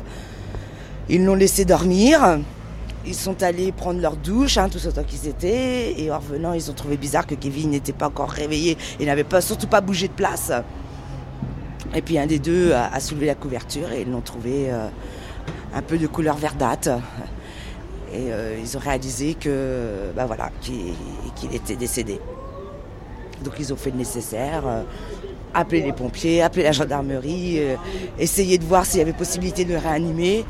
ils l'ont laissé dormir. Ils sont allés prendre leur douche, hein, tous autant qu'ils étaient, et en revenant, ils ont trouvé bizarre que Kevin n'était pas encore réveillé et n'avait pas, surtout pas bougé de place. Et puis un des deux a, soulevé la couverture et ils l'ont trouvé euh, un peu de couleur verdâtre. Et euh, ils ont réalisé que, bah voilà, qu'il était décédé. Donc ils ont fait le nécessaire, euh, appelé les pompiers, appelé la gendarmerie, essayer de voir s'il y avait possibilité de le réanimer.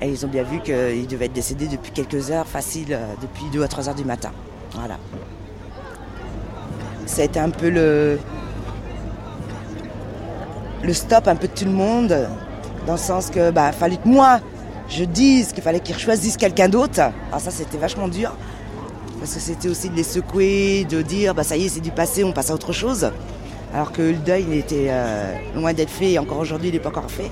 Et ils ont bien vu qu'il devait être décédé depuis quelques heures, facile, euh, depuis 2 à 3 heures du matin. Voilà. Ça a été un peu le, le stop un peu de tout le monde, dans le sens que bah fallait que moi je dise qu'il fallait qu'ils choisissent quelqu'un d'autre. Alors ça c'était vachement dur. Parce que c'était aussi de les secouer, de dire bah ça y est c'est du passé, on passe à autre chose. Alors que le deuil il était euh, loin d'être fait et encore aujourd'hui il n'est pas encore fait.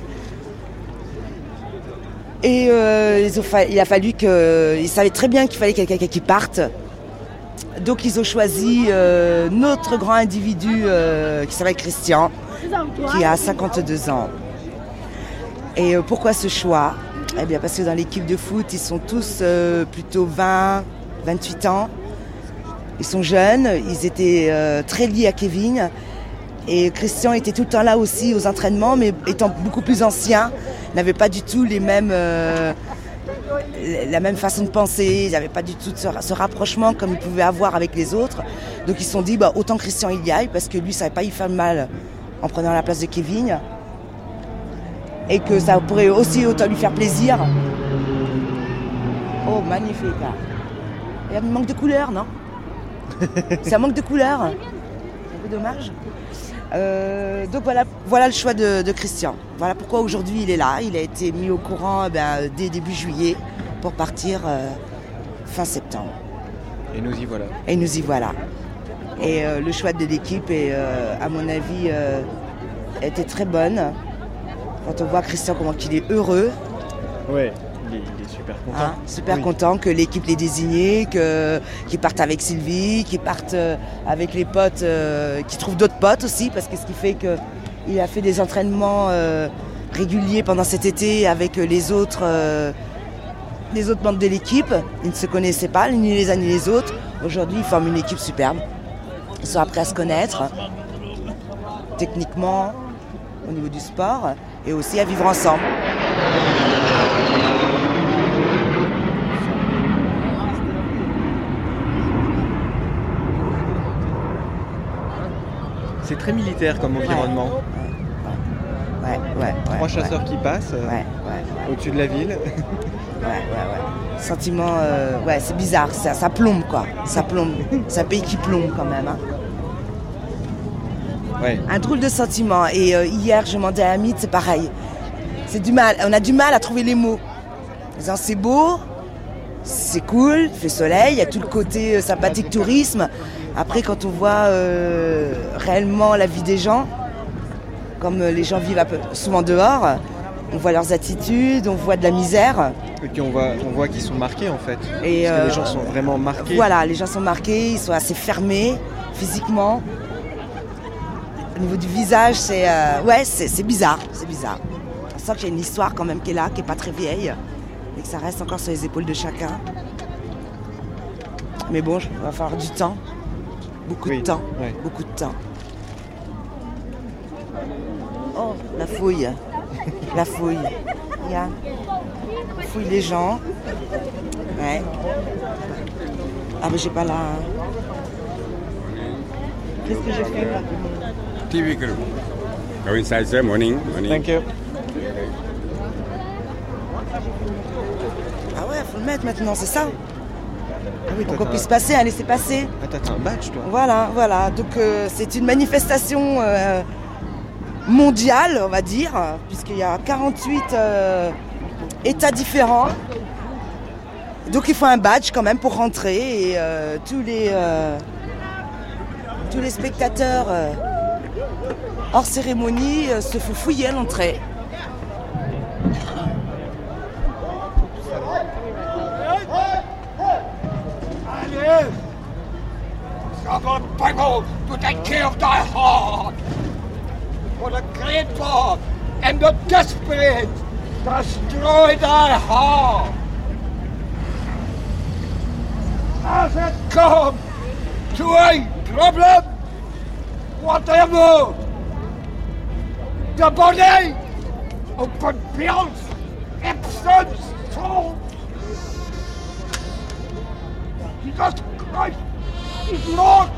Et euh, ils ont il a fallu que. Ils savaient très bien qu'il fallait quelqu'un qui parte. Donc ils ont choisi euh, notre grand individu euh, qui s'appelle Christian, qui a 52 ans. Et pourquoi ce choix? Eh bien parce que dans l'équipe de foot, ils sont tous plutôt 20, 28 ans. Ils sont jeunes, ils étaient très liés à Kevin. Et Christian était tout le temps là aussi aux entraînements, mais étant beaucoup plus ancien, n'avait pas du tout les mêmes, euh, la même façon de penser, ils n'avaient pas du tout ce, ce rapprochement comme ils pouvaient avoir avec les autres. Donc ils se sont dit, bah, autant Christian il y aille, parce que lui, ça ne pas y faire mal en prenant la place de Kevin. Et que ça pourrait aussi autant lui faire plaisir. Oh, magnifique. Il y a un manque de couleur, non? C'est un manque de couleur. C'est un peu dommage. Euh, donc voilà, voilà le choix de, de Christian. Voilà pourquoi aujourd'hui il est là. Il a été mis au courant eh ben, dès début juillet pour partir euh, fin septembre. Et nous y voilà. Et nous y voilà. Et euh, le choix de l'équipe, est, à mon avis, était très bonne. Quand on voit Christian comment il est heureux, Ouais, il est, il est super content. Hein, super Oui. content que l'équipe l'ait désigné, que, qu'ils partent avec Sylvie, qu'ils partent euh, avec les potes, euh, qu'ils trouvent d'autres potes aussi, parce que ce qui fait qu'il a fait des entraînements euh, réguliers pendant cet été avec les autres, euh, les autres membres de l'équipe. Ils ne se connaissaient pas, ni les uns ni les autres. Aujourd'hui, ils forment une équipe superbe. Ils sont appris à se connaître, techniquement, au niveau du sport et aussi à vivre ensemble. C'est très militaire comme environnement. Ouais, ouais, Trois ouais, chasseurs qui passent euh, au-dessus de la ville. Ouais, ouais, ouais. Sentiment, euh, ouais, c'est bizarre, ça, ça plombe quoi. Ça plombe. C'est un pays qui plombe quand même. hein. Ouais. Un drôle de sentiment. Et euh, hier, je demandais à Hamid, c'est pareil. C'est du mal. On a du mal à trouver les mots. En disant, c'est beau, c'est cool, il fait soleil, il y a tout le côté sympathique tourisme. Après, quand on voit euh, réellement la vie des gens, comme euh, les gens vivent peu souvent dehors, on voit leurs attitudes, on voit de la misère. Et puis on voit, on voit qu'ils sont marqués en fait. Et Parce que euh, les gens sont vraiment marqués. Voilà, les gens sont marqués, ils sont assez fermés physiquement. Au niveau du visage, c'est euh, ouais, c'est bizarre, c'est bizarre. On sent qu'il y a une histoire quand même qui est là, qui est pas très vieille, et que ça reste encore sur les épaules de chacun. Mais bon, il va falloir du temps, beaucoup de temps, beaucoup de temps. Oh, la fouille, la fouille. Il y a fouille les gens. Ouais. Ah mais j'ai pas la. Qu'est-ce que j'ai fait là? TV crew. Go inside, sir. Morning. Morning. Thank you. Ah ouais, faut le mettre maintenant, c'est ça? Ah oui, Pour qu'on puisse passer, un laisser passer. Ah, t'as un badge toi Voilà, voilà. Donc euh, c'est une manifestation euh, mondiale, on va dire, puisqu'il y a 48 euh, États différents. Donc il faut un badge quand même pour rentrer et tous les tous les spectateurs hors cérémonie se font fouiller à l'entrée. Seven people to take care of thy heart. For the great God and the desperate destroy thy heart. As it come to a problem, whatever, the body open bills, absence, soul, Jesus Christ is.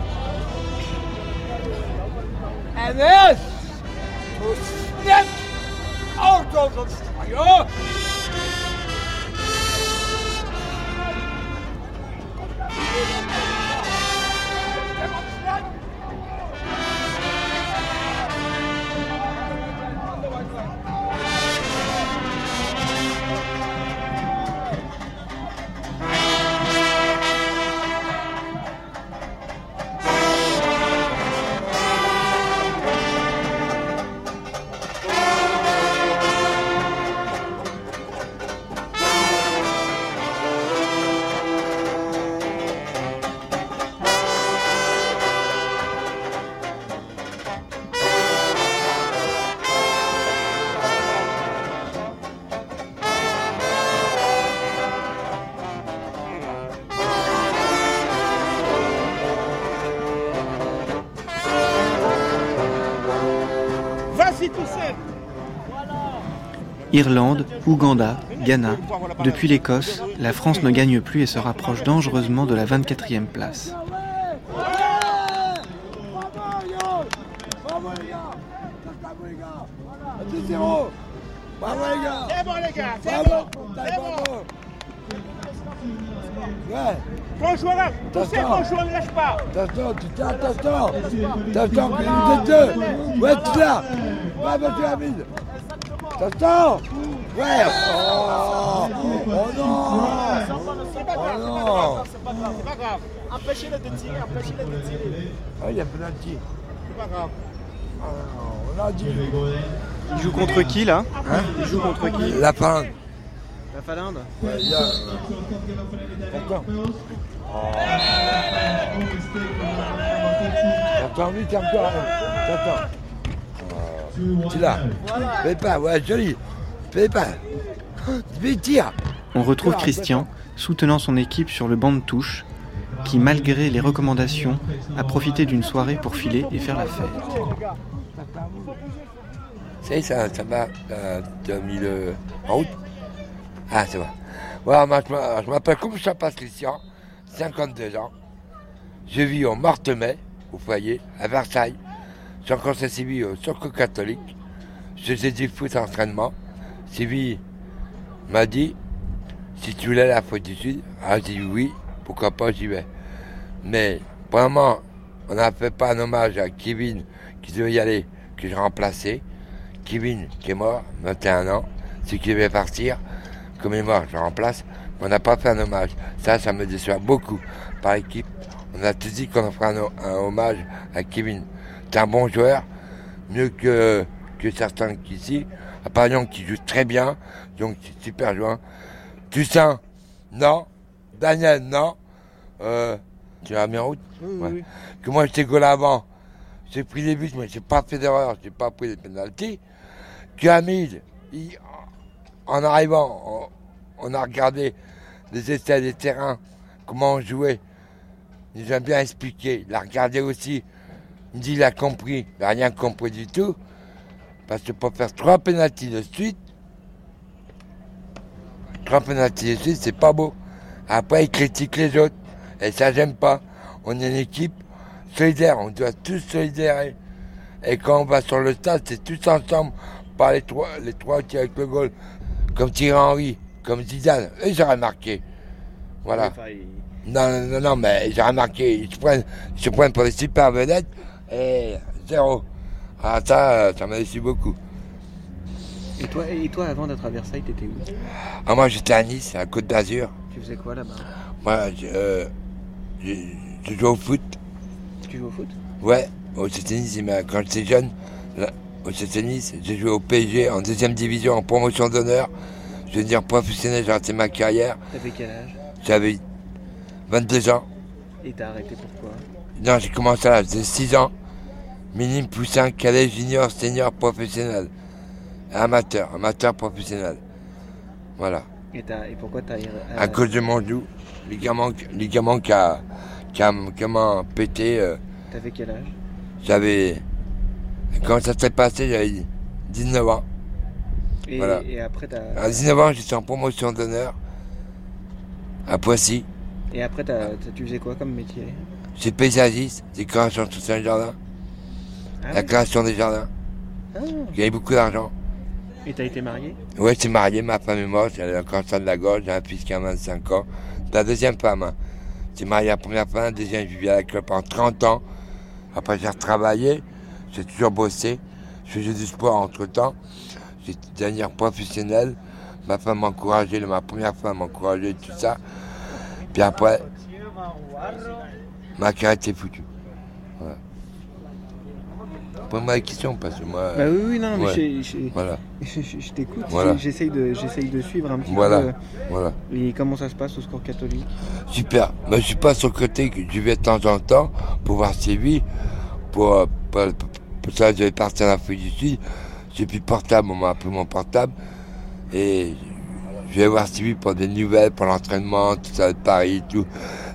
And this to snatch out of the fire. Vas-y Irlande, Ouganda, Ghana. Depuis l'Écosse, la France ne gagne plus et se rapproche dangereusement de la 24e place. Ouais Bon joueur, poussez, bon joueur, ne lâche pas. Attention, tu Attention, que vous êtes deux Ouais, tu là Ouais, monsieur Hamid Attention Ouais Oh, oh non Oh non C'est pas grave. Empêchez-le de tirer, empêchez-le de tirer. Ah, il y a penalty. C'est pas grave. On a dit. Il joue contre qui là? Hein? Il joue contre qui? La Finlande. La Finlande Ouais, il y a... Pourquoi Attends, vite encore. Attends. Tu l'as. Fais pas, ouais, joli. Fais pas. Tire. On retrouve Christian soutenant son équipe sur le banc de touche, qui malgré les recommandations a profité d'une soirée pour filer et faire la fête. Ça ça, ça va, tu as mis le... en route Ah, c'est vrai. Voilà, moi, je m'appelle comme passe Christian, 52 ans. Je vis au Martemet, au foyer, à Versailles. J'ai encore civil au Socle catholique. Je du foot entraînement. Sylvie m'a dit, si tu voulais la faute du Sud, ah, j'ai dit oui, pourquoi pas, j'y vais. Mais vraiment, on n'a fait pas un hommage à Kevin qui devait y aller, que j'ai remplacé. Kevin qui est mort, 21 ans, c'est qui devait partir. Comme il est mort, je le remplace. On n'a pas fait un hommage. Ça, ça me déçoit beaucoup. Par équipe, on a tout dit qu'on fera un, hommage à Kevin. C'est un bon joueur, mieux que, que certains ici. À Paris, qui joue très bien, donc super joueur. Toussaint, non. Daniel, non. Euh, tu as mis en route oui, Que moi, j'étais goal avant. J'ai pris les buts, mais j'ai pas fait d'erreur, j'ai pas pris les pénalties. Que Hamid, en arrivant, on, a regardé les essais des terrains, comment on jouait. Il nous a bien expliqué. Il a regardé aussi. Il dit il a compris. Il n'a rien compris du tout. Parce que pour faire trois pénalties de suite, trois pénalties de suite, c'est pas beau. Après, il critique les autres. Et ça, j'aime pas. On est une équipe solidaire. On doit tous solidaire. Et quand on va sur le stade, c'est tous ensemble. Pas les trois, les trois qui avec le goal. Comme Thierry Henry, comme Zidane. Eux, ils auraient marqué. Voilà. Non, non, non, mais j'ai remarqué, ils se prennent, ils se prennent pour des super vedettes et zéro. Ah, ça, ça m'a déçu beaucoup. Et toi, et toi avant d'être à Versailles, t'étais où? Ah, Moi, j'étais à Nice, à Côte d'Azur. Tu faisais quoi là-bas? Moi, je, euh, jouais au foot. Tu joues au foot? Ouais, au Nice, quand j'étais jeune, au Nice, j'ai joué au PSG en deuxième division en promotion d'honneur. Je veux dire professionnel, j'ai arrêté ma carrière. T'avais quel âge? J'avais 22 ans. Et t'as arrêté pourquoi? Non, j'ai commencé à l'âge de 6 ans. Minime, poussin, cadet, junior, senior, professionnel. Amateur, amateur professionnel. Voilà. Et, et pourquoi t'as... À cause de mon genou. Ligament, ligament qui a, qui a, pété. Euh. T'avais quel âge? J'avais... Quand ça s'est passé, j'avais 19 ans. Et, voilà. et après, t'as... À 19 ans, j'étais en promotion d'honneur à Poissy. Et après, tu faisais quoi comme métier? C'est paysagiste, décoration sur un jardin. Ah la création des jardins. Ah. J'ai beaucoup d'argent. Et t'as été marié? Oui, j'ai marié, ma femme est morte, elle a un cancer de la gorge, j'ai un fils qui a 25 ans. La deuxième femme, hein. j'ai marié la première femme, la deuxième, je vis avec elle pendant 30 ans. Après, j'ai retravaillé, j'ai toujours bossé, je faisais du sport entre temps. J'étais dernière professionnelle, ma femme m'a encouragé, ma première femme m'a encouragé, tout ça. Puis après, ma carrière était foutue. Voilà. Pose-moi la question parce que moi. Bah oui, oui, non, mais je, voilà. je, t'écoute, j'essaye de, de suivre un petit voilà. peu. Voilà. Et comment ça se passe au score catholique? Super. Mais je suis pas sur le côté que je vais de temps en temps pour voir Séville. Pour, pour, pour ça, je vais partir à l'Afrique du Sud. J'ai plus portable, on m'a appelé mon portable. Et je vais voir Stevie pour des nouvelles, pour l'entraînement, tout ça de Paris, tout.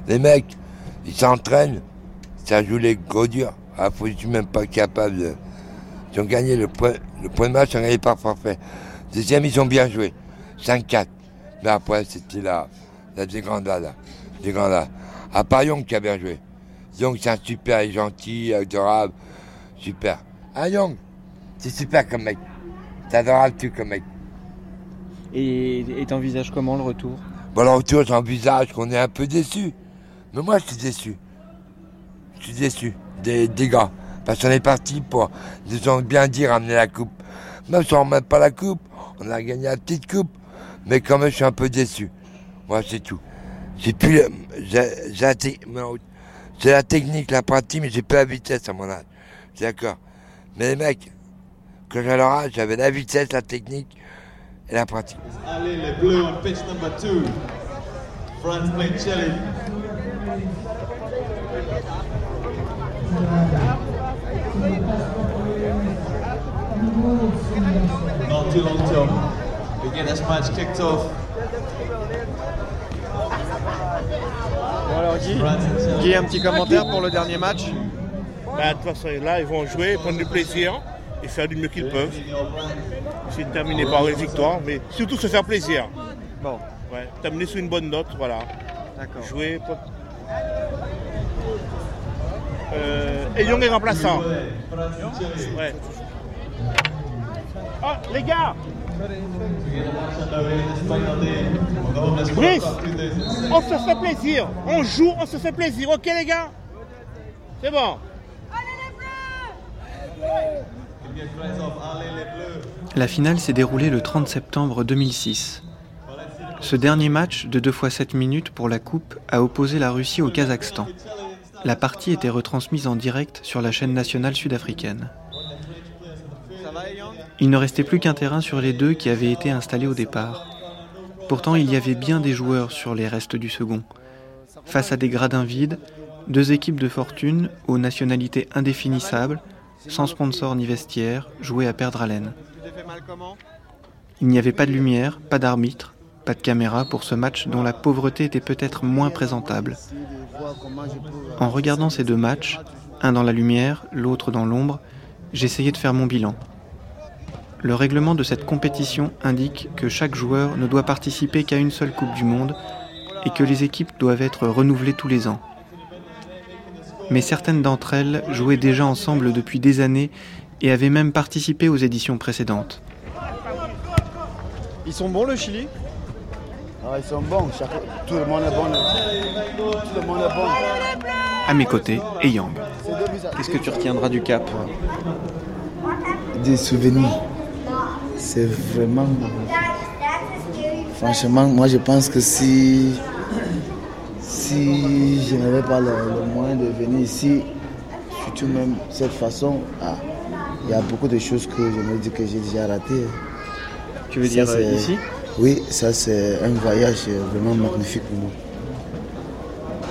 Les mecs, ils s'entraînent, ça joue les gros durs. Ah, faut, je suis même pas capable de... Ils ont gagné le point, le point de match, ils ont gagné par forfait. Deuxième, ils ont bien joué. 5-4. Mais après, c'était la, la. Dégringolade. À part Young qui a bien joué. Young, c'est un super gentil, adorable. Super. Ah, Young, c'est super comme mec. C'est adorable, tu, comme mec. Et t'envisages comment le retour? Bon, le retour, j'envisage qu'on est un peu déçu. Mais moi, je suis déçu. Je suis déçu des, des gars. Parce qu'on est parti pour, ils ont bien dit, ramener la coupe. Même si on ne pas la coupe, on a gagné la petite coupe. Mais quand même, je suis un peu déçu. Moi, c'est tout. J'ai plus, j'ai la technique, la pratique, mais j'ai plus la vitesse à mon âge. D'accord. Mais les mecs, quand j'avais leur âge, j'avais la vitesse, la technique, et la pratique. Allez, les bleus on pitch number 2. France playing Not too long till we get this match kicked off. Bon alors Guy, Guy, un petit commentaire pour le dernier match bah, De toute façon, là, ils vont jouer, prendre du plaisir. et faire du mieux qu'ils peuvent. C'est terminer par une victoire, mais surtout se faire plaisir. Bon. Ouais, terminer sur une bonne note, voilà. D'accord. Jouer. Euh, et Young est remplaçant. Ouais. Ah, les gars Brice, on se fait plaisir. On joue, on se fait plaisir. Ok, les gars? C'est bon. La finale s'est déroulée le 30 septembre 2006. Ce dernier match de 2 fois 7 minutes pour la Coupe a opposé la Russie au Kazakhstan. La partie était retransmise en direct sur la chaîne nationale sud-africaine. Il ne restait plus qu'un terrain sur les deux qui avaient été installés au départ. Pourtant, il y avait bien des joueurs sur les restes du second. Face à des gradins vides, deux équipes de fortune aux nationalités indéfinissables, sans sponsor ni vestiaire, jouaient à perdre haleine. Il n'y avait pas de lumière, pas d'arbitre, pas de caméra pour ce match dont la pauvreté était peut-être moins présentable. En regardant ces deux matchs, un dans la lumière, l'autre dans l'ombre, j'essayais de faire mon bilan. Le règlement de cette compétition indique que chaque joueur ne doit participer qu'à une seule Coupe du Monde et que les équipes doivent être renouvelées tous les ans. Mais certaines d'entre elles jouaient déjà ensemble depuis des années et avaient même participé aux éditions précédentes. Ils sont bons le Chili? Ah, ils sont bons, chaque- tout le monde est bon. Tout le monde est bon. À mes côtés, et Yang. Qu'est-ce que tu retiendras du cap Des souvenirs. C'est vraiment. Franchement, moi je pense que si. Si je n'avais pas le, le moyen de venir ici, surtout même cette façon, ah, il y a beaucoup de choses que je me dis que j'ai déjà ratées. Tu veux Ça, dire, euh, ici? Oui, ça c'est un voyage vraiment magnifique pour moi.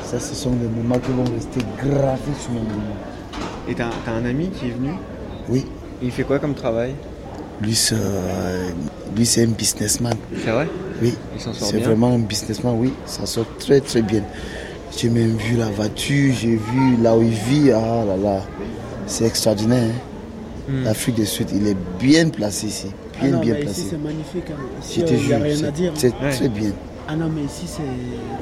Ça, ce sont des moments qui vont rester gravés sur mon mémoire. Et t'as t'as un ami qui est venu? Oui. Il fait quoi comme travail? Lui, c'est euh, lui, c'est un businessman. C'est vrai? Oui. Il s'en sort C'est bien vraiment un businessman, oui. Ça sort très très bien. J'ai même vu la voiture, j'ai vu là où il vit. Ah là là, c'est extraordinaire. hein. Hmm. L'Afrique du Sud, il est bien placé ici. Ah Bien, non, bien mais placé. ici c'est magnifique. hein. Ici, Je te il n'y a jure, rien c'est- à dire. c'est très bien. Ah non, mais ici c'est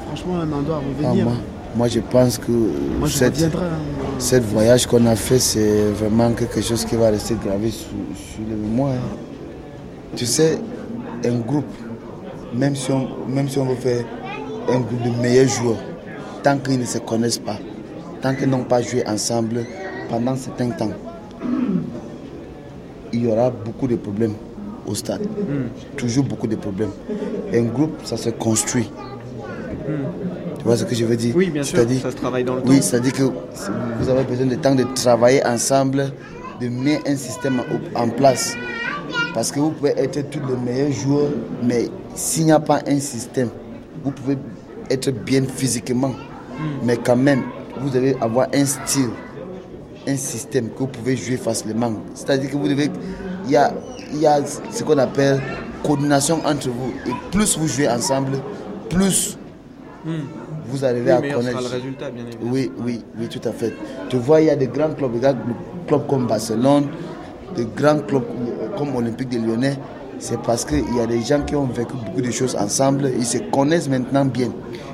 franchement un endroit à Ah, revenir. moi, moi, je pense que Moi, je cette, reviendrai, hein. cette voyage qu'on a fait, c'est vraiment quelque chose qui va rester gravé sur, sur les mémoires. hein. Tu sais, un groupe, même si, on, même si on veut faire un groupe de meilleurs joueurs, tant qu'ils ne se connaissent pas, tant qu'ils n'ont pas joué ensemble pendant un certain temps, il y aura beaucoup de problèmes au stade. Toujours beaucoup de problèmes. Un groupe, ça se construit. Tu vois ce que je veux dire? Oui, bien sûr, ça se travaille dans le Oui, temps. c'est-à-dire que vous avez besoin de temps de travailler ensemble, de mettre un système en, place. Parce que vous pouvez être tous les meilleurs joueurs, mais s'il n'y a pas un système, vous pouvez être bien physiquement, mais quand même, vous devez avoir un style, un système que vous pouvez jouer facilement. C'est-à-dire que vous devez. Il y a, y a ce qu'on appelle coordination entre vous. Et plus vous jouez ensemble, plus vous arrivez Oui, à connaître. sera le résultat, bien évidemment. Oui, oui, oui, tout à fait. Tu vois, il y a des grands clubs, regarde le club comme Barcelone, des grands clubs comme Olympique de Lyonnais. C'est parce qu'il y a des gens qui ont vécu beaucoup de choses ensemble, ils se connaissent maintenant bien.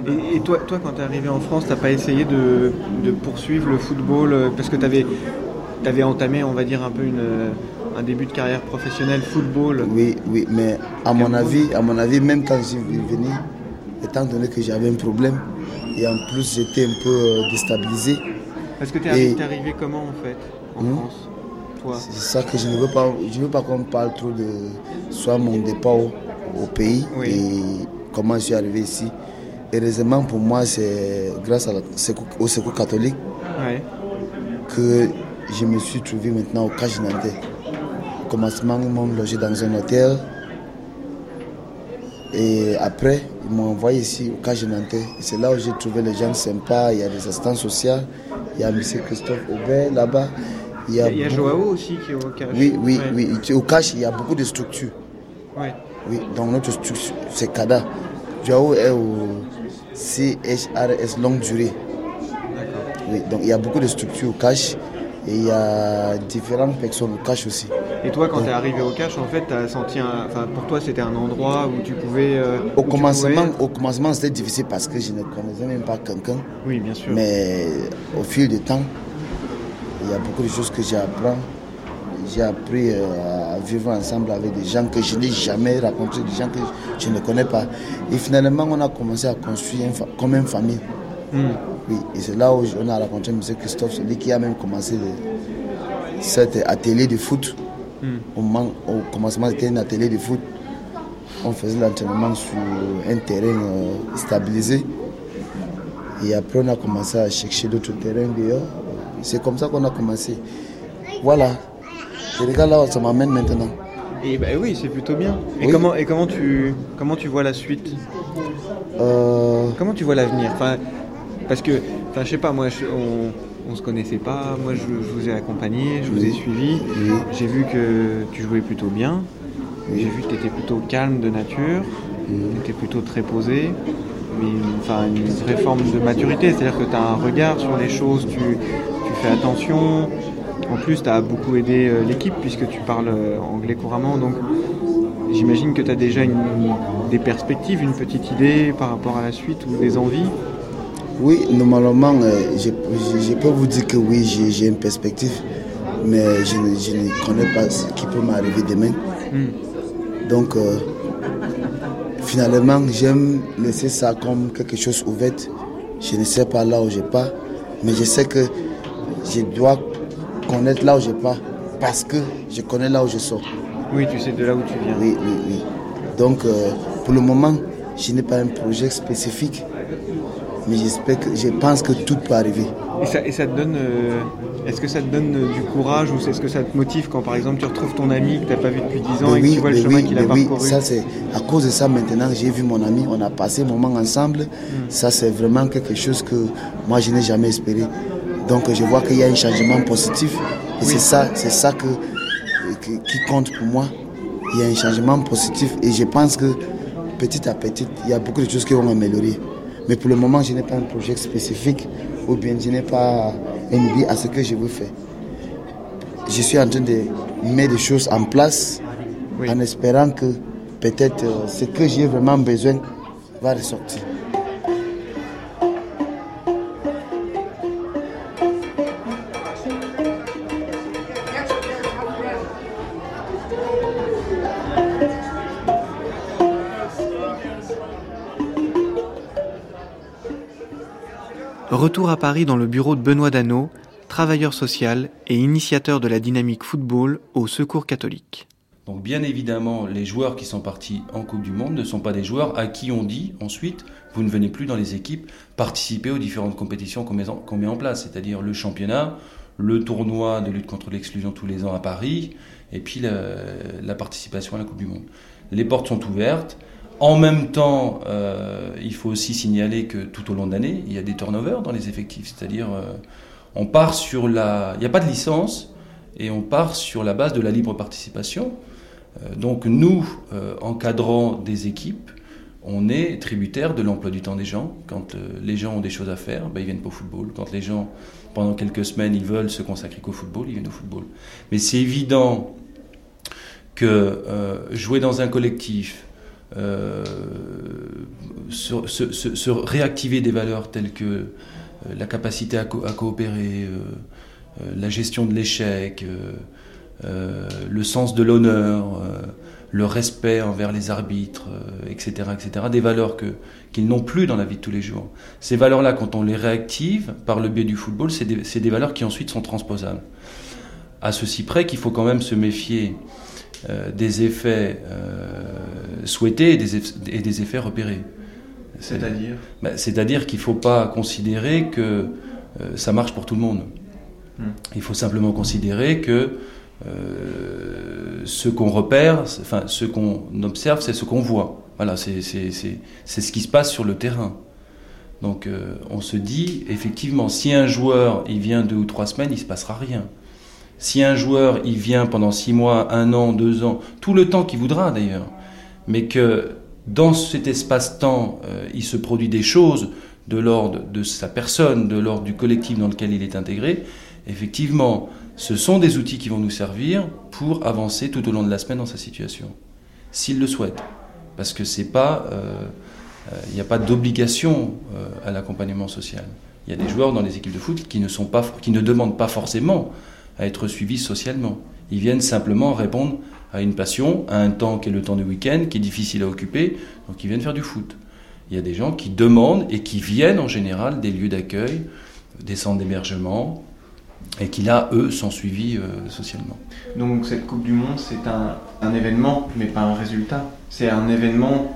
Et, et toi, toi, quand tu es arrivé en France, t'as pas essayé de, de poursuivre le football euh, parce que tu avais, entamé, on va dire, un peu une, un début de carrière professionnelle football. Oui, oui, mais à mon avis, à mon avis, même quand je suis venu, étant donné que j'avais un problème, et en plus j'étais un peu euh, déstabilisé. Parce que tu Et- es arrivé comment en fait en Hmm? France Toi? C'est ça que je ne veux pas, je ne veux pas qu'on parle trop de soit mon départ au, au pays et comment je suis arrivé ici. Heureusement pour moi, c'est grâce à la- secours- au secours catholique que je me suis trouvé maintenant au Cache Nantais. Au commencement, ils m'ont logé dans un hôtel. Et après, ils m'ont envoyé ici au Cache Nantais. Et C'est là où j'ai trouvé les gens sympas. Il y a des assistants sociaux. Il y a M. Christophe Aubert là-bas. Il y a, il y a beaucoup- Joao aussi qui est au cash. oui, oui, Ouais. oui. Au cash, il y a beaucoup de structures. Ouais. Oui, donc notre structure, c'est CADA. Joao est au CHRS longue durée. Oui, donc il y a beaucoup de structures au cash. Et il y a différentes personnes au cash aussi. Et toi, quand tu es arrivé au cash, en fait, tu as senti un... Enfin, pour toi, c'était un endroit où tu pouvais. euh, Au où tu commencement, pouvais- au commencement c'était difficile parce que je ne connaissais même pas quelqu'un. Oui, bien sûr. Mais au fil du temps, il y a beaucoup de choses que j'ai appris. J'ai appris euh, à vivre ensemble avec des gens que je n'ai jamais rencontrés, des gens que je ne connais pas. Et finalement, on a commencé à construire comme une famille. Hmm. Oui, et c'est là où on a rencontré M. Christophe, celui qui a même commencé le- cet atelier de foot. Hmm. Au, moment- au commencement, c'était un atelier de foot. On faisait l'entraînement sur un terrain euh, stabilisé. Et après, on a commencé à chercher d'autres terrains dehors. C'est comme ça qu'on a commencé. Voilà. Et regarde là où ça m'amène maintenant. Et bah oui, c'est plutôt bien. Et, Oui. comment, et comment, tu, comment tu vois la suite? Euh, Comment tu vois l'avenir? Enfin, Parce que, enfin, je sais pas, moi, je- on, on se connaissait pas. Moi, je, je vous ai accompagné, je vous ai suivi. J'ai vu que tu jouais plutôt bien. J'ai vu que tu étais plutôt calme de nature. Tu étais plutôt très posé. Mais une- enfin, une vraie forme de maturité. C'est-à-dire que tu as un regard sur les choses, tu, tu fais attention. En plus, tu as beaucoup aidé euh, l'équipe puisque tu parles euh, anglais couramment. Donc, j'imagine que tu as déjà une- des perspectives, une petite idée par rapport à la suite ou des envies. Oui, normalement, euh, je, je- je peux vous dire que oui, j'ai une perspective, mais je ne, je ne connais pas ce qui peut m'arriver demain. Donc, euh, finalement, j'aime laisser ça comme quelque chose ouvert. Je ne sais pas là où je pars, mais je sais que je dois connaître là où je pars parce que je connais là où je sors. Oui, tu sais de là où tu viens. Oui, oui, oui. Donc, euh, pour le moment, je n'ai pas un projet spécifique, mais j'espère que, je pense que tout peut arriver. Et ça, et ça te donne. euh, est-ce que ça te donne euh, du courage ou est-ce que ça te motive quand par exemple tu retrouves ton ami que tu n'as pas vu depuis 10 ans Mais et que oui, tu vois le mais chemin oui, qu'il a oui, parcouru? ça c'est à cause de ça maintenant j'ai vu mon ami, on a passé un moment ensemble. Hmm. Ça c'est vraiment quelque chose que moi je n'ai jamais espéré. Donc je vois qu'il y a un changement positif et c'est ça, c'est ça que, que- qui compte pour moi. Il y a un changement positif et je pense que petit à petit il y a beaucoup de choses qui vont améliorer. Mais pour le moment je n'ai pas un projet spécifique ou bien je n'ai pas une idée à ce que je veux faire je suis en train de mettre des choses en place en espérant que peut-être euh, ce que j'ai vraiment besoin va ressortir. Retour à Paris dans le bureau de Benoît Dano, travailleur social et initiateur de la dynamique football au Secours catholique. Donc bien évidemment, les joueurs qui sont partis en Coupe du Monde ne sont pas des joueurs à qui on dit ensuite, vous ne venez plus dans les équipes participer aux différentes compétitions qu'on met, en- place, c'est-à-dire le championnat, le tournoi de lutte contre l'exclusion tous les ans à Paris, et puis la participation à la Coupe du Monde. Les portes sont ouvertes. En même temps, euh, il faut aussi signaler que tout au long de l'année, il y a des turnovers dans les effectifs, c'est-à-dire euh, on part sur la... Il n'y a pas de licence, et on part sur la base de la libre participation. Euh, Donc nous, euh, encadrant des équipes, on est tributaire de l'emploi du temps des gens. Quand les gens ont des choses à faire, ben, ils viennent pas au football. Quand les gens, pendant quelques semaines, ils veulent se consacrer qu'au football, ils viennent au football. Mais c'est évident que jouer dans un collectif, euh, se, réactiver des valeurs telles que euh, la capacité à, co- à coopérer, euh, la gestion de l'échec, le sens de l'honneur, le respect envers les arbitres, etc., etc., des valeurs qu'ils n'ont plus dans la vie de tous les jours. Ces valeurs-là, quand on les réactive par le biais du football, c'est des, des valeurs qui ensuite sont transposables. À ceci près qu'il faut quand même se méfier des effets euh, souhaités et des, eff- et des effets repérés. C'est- C'est-à-dire Ben, C'est-à-dire qu'il ne faut pas considérer que euh, ça marche pour tout le monde. Hmm. Il faut simplement considérer que euh, ce qu'on repère, enfin ce qu'on observe, c'est ce qu'on voit. Voilà, c'est ce qui se passe sur le terrain. Donc euh, on se dit, effectivement, si un joueur il vient deux ou trois semaines, il ne se passera rien. Si un joueur il vient pendant six mois, un an, deux ans, tout le temps qu'il voudra d'ailleurs, mais que dans cet espace-temps, euh, il se produit des choses de l'ordre de sa personne, de l'ordre du collectif dans lequel il est intégré, effectivement, ce sont des outils qui vont nous servir pour avancer tout au long de la semaine dans sa situation, s'il le souhaite. Parce que c'est pas, il n'y a pas d'obligation à l'accompagnement social. Il y a des joueurs dans les équipes de foot qui ne, sont pas, qui ne demandent pas forcément à être suivis socialement. Ils viennent simplement répondre à une passion, à un temps qui est le temps du week-end, qui est difficile à occuper, donc ils viennent faire du foot. Il y a des gens qui demandent et qui viennent en général des lieux d'accueil, des centres d'hébergement, et qui là, eux, sont suivis euh, socialement. Donc cette Coupe du Monde, c'est un, un, événement, mais pas un résultat. C'est un événement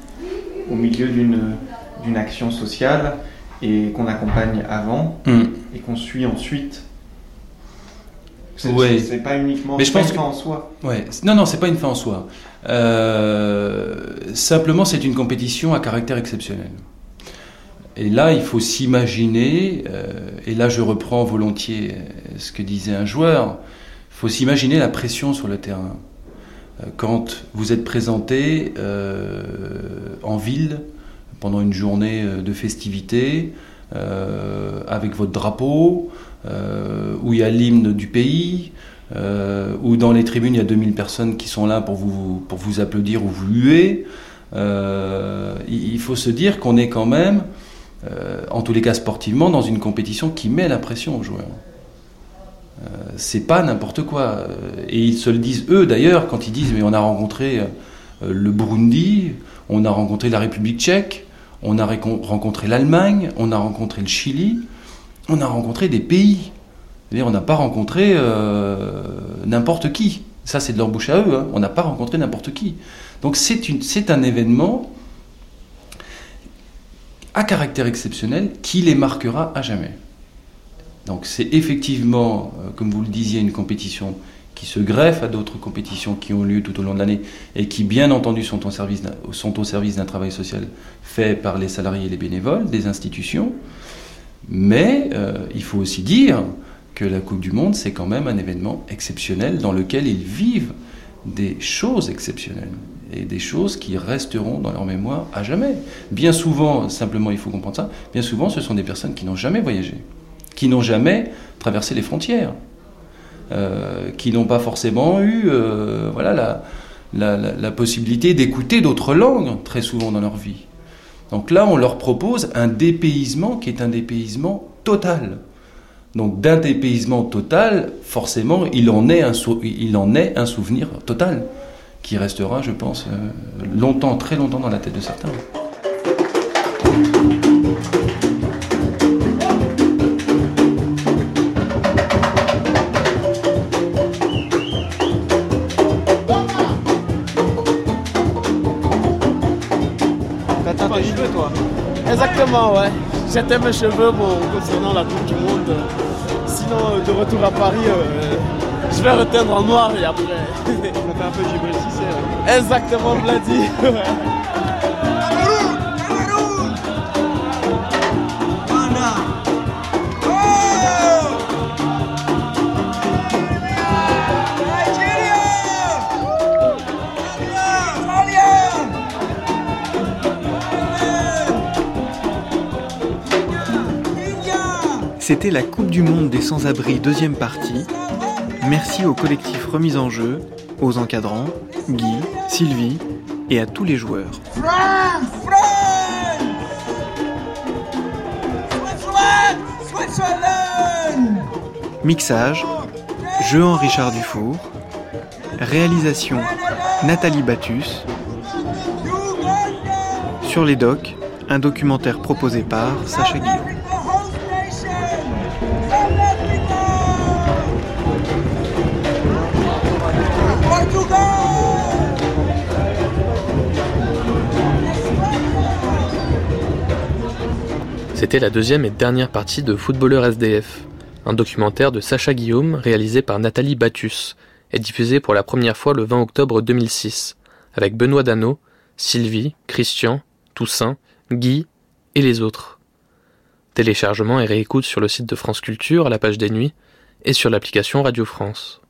au milieu d'une action sociale et qu'on accompagne avant Mm. et qu'on suit ensuite. C'est Ouais. pas uniquement Mais je pense une que- fin en soi. Ouais. Non, non, c'est pas une fin en soi. Euh, simplement, c'est une compétition à caractère exceptionnel. Et là, il faut s'imaginer, euh, et là je reprends volontiers euh, ce que disait un joueur, il faut s'imaginer la pression sur le terrain. Quand vous êtes présenté euh, en ville pendant une journée de festivité, avec votre drapeau, où il y a l'hymne du pays, euh, où dans les tribunes il y a 2000 personnes qui sont là pour vous, applaudir ou vous huer, euh, il faut se dire qu'on est quand même, euh, en tous les cas sportivement, dans une compétition qui met la pression aux joueurs. Euh, c'est pas n'importe quoi. Euh, Et ils se le disent eux d'ailleurs quand ils disent mais on a rencontré euh, le Burundi, on a rencontré la République tchèque, on a rencontré l'Allemagne, on a rencontré le Chili, on a rencontré des pays. On n'a pas rencontré euh, n'importe qui. Ça, c'est de leur bouche à eux. hein. On n'a pas rencontré n'importe qui. Donc, c'est un événement à caractère exceptionnel qui les marquera à jamais. Donc, c'est effectivement, euh, comme vous le disiez, une compétition qui se greffe à d'autres compétitions qui ont lieu tout au long de l'année et qui, bien entendu, sont au service d'un travail social fait par les salariés et les bénévoles des institutions. Mais euh, il faut aussi dire que la Coupe du Monde, c'est quand même un événement exceptionnel dans lequel ils vivent des choses exceptionnelles et des choses qui resteront dans leur mémoire à jamais. Bien souvent, simplement il faut comprendre ça, bien souvent ce sont des personnes qui n'ont jamais voyagé, qui n'ont jamais traversé les frontières, euh, qui n'ont pas forcément eu euh, voilà, la, possibilité d'écouter d'autres langues très souvent dans leur vie. Donc là, on leur propose un dépaysement qui est un dépaysement total. Donc d'un dépaysement total, forcément, il en est un, souvenir total qui restera, je pense, euh, longtemps, très longtemps dans la tête de certains. Exactement, ouais. J'étais mes cheveux concernant la Coupe du Monde. Sinon, euh, de retour à Paris, euh, je vais reteindre en noir et après. Ça fait un peu Cissé. Exactement, Vladi. C'était la Coupe du Monde des sans-abri deuxième partie. Merci au collectif Remise en jeu, aux encadrants, Guy, Sylvie et à tous les joueurs. France! France! Switzerland! Switzerland! Mixage, Jean Richard Dufour. Réalisation, Nathalie Battus. Sur les docs, un documentaire proposé par Sacha Guillaume. C'était la deuxième et dernière partie de Footballeur SDF, un documentaire de Sacha Guillaume réalisé par Nathalie Battus et diffusé pour la première fois le 20 octobre 2006, avec Benoît Dano, Sylvie, Christian, Toussaint, Guy et les autres. Téléchargement et réécoute sur le site de France Culture à la page des nuits et sur l'application Radio France.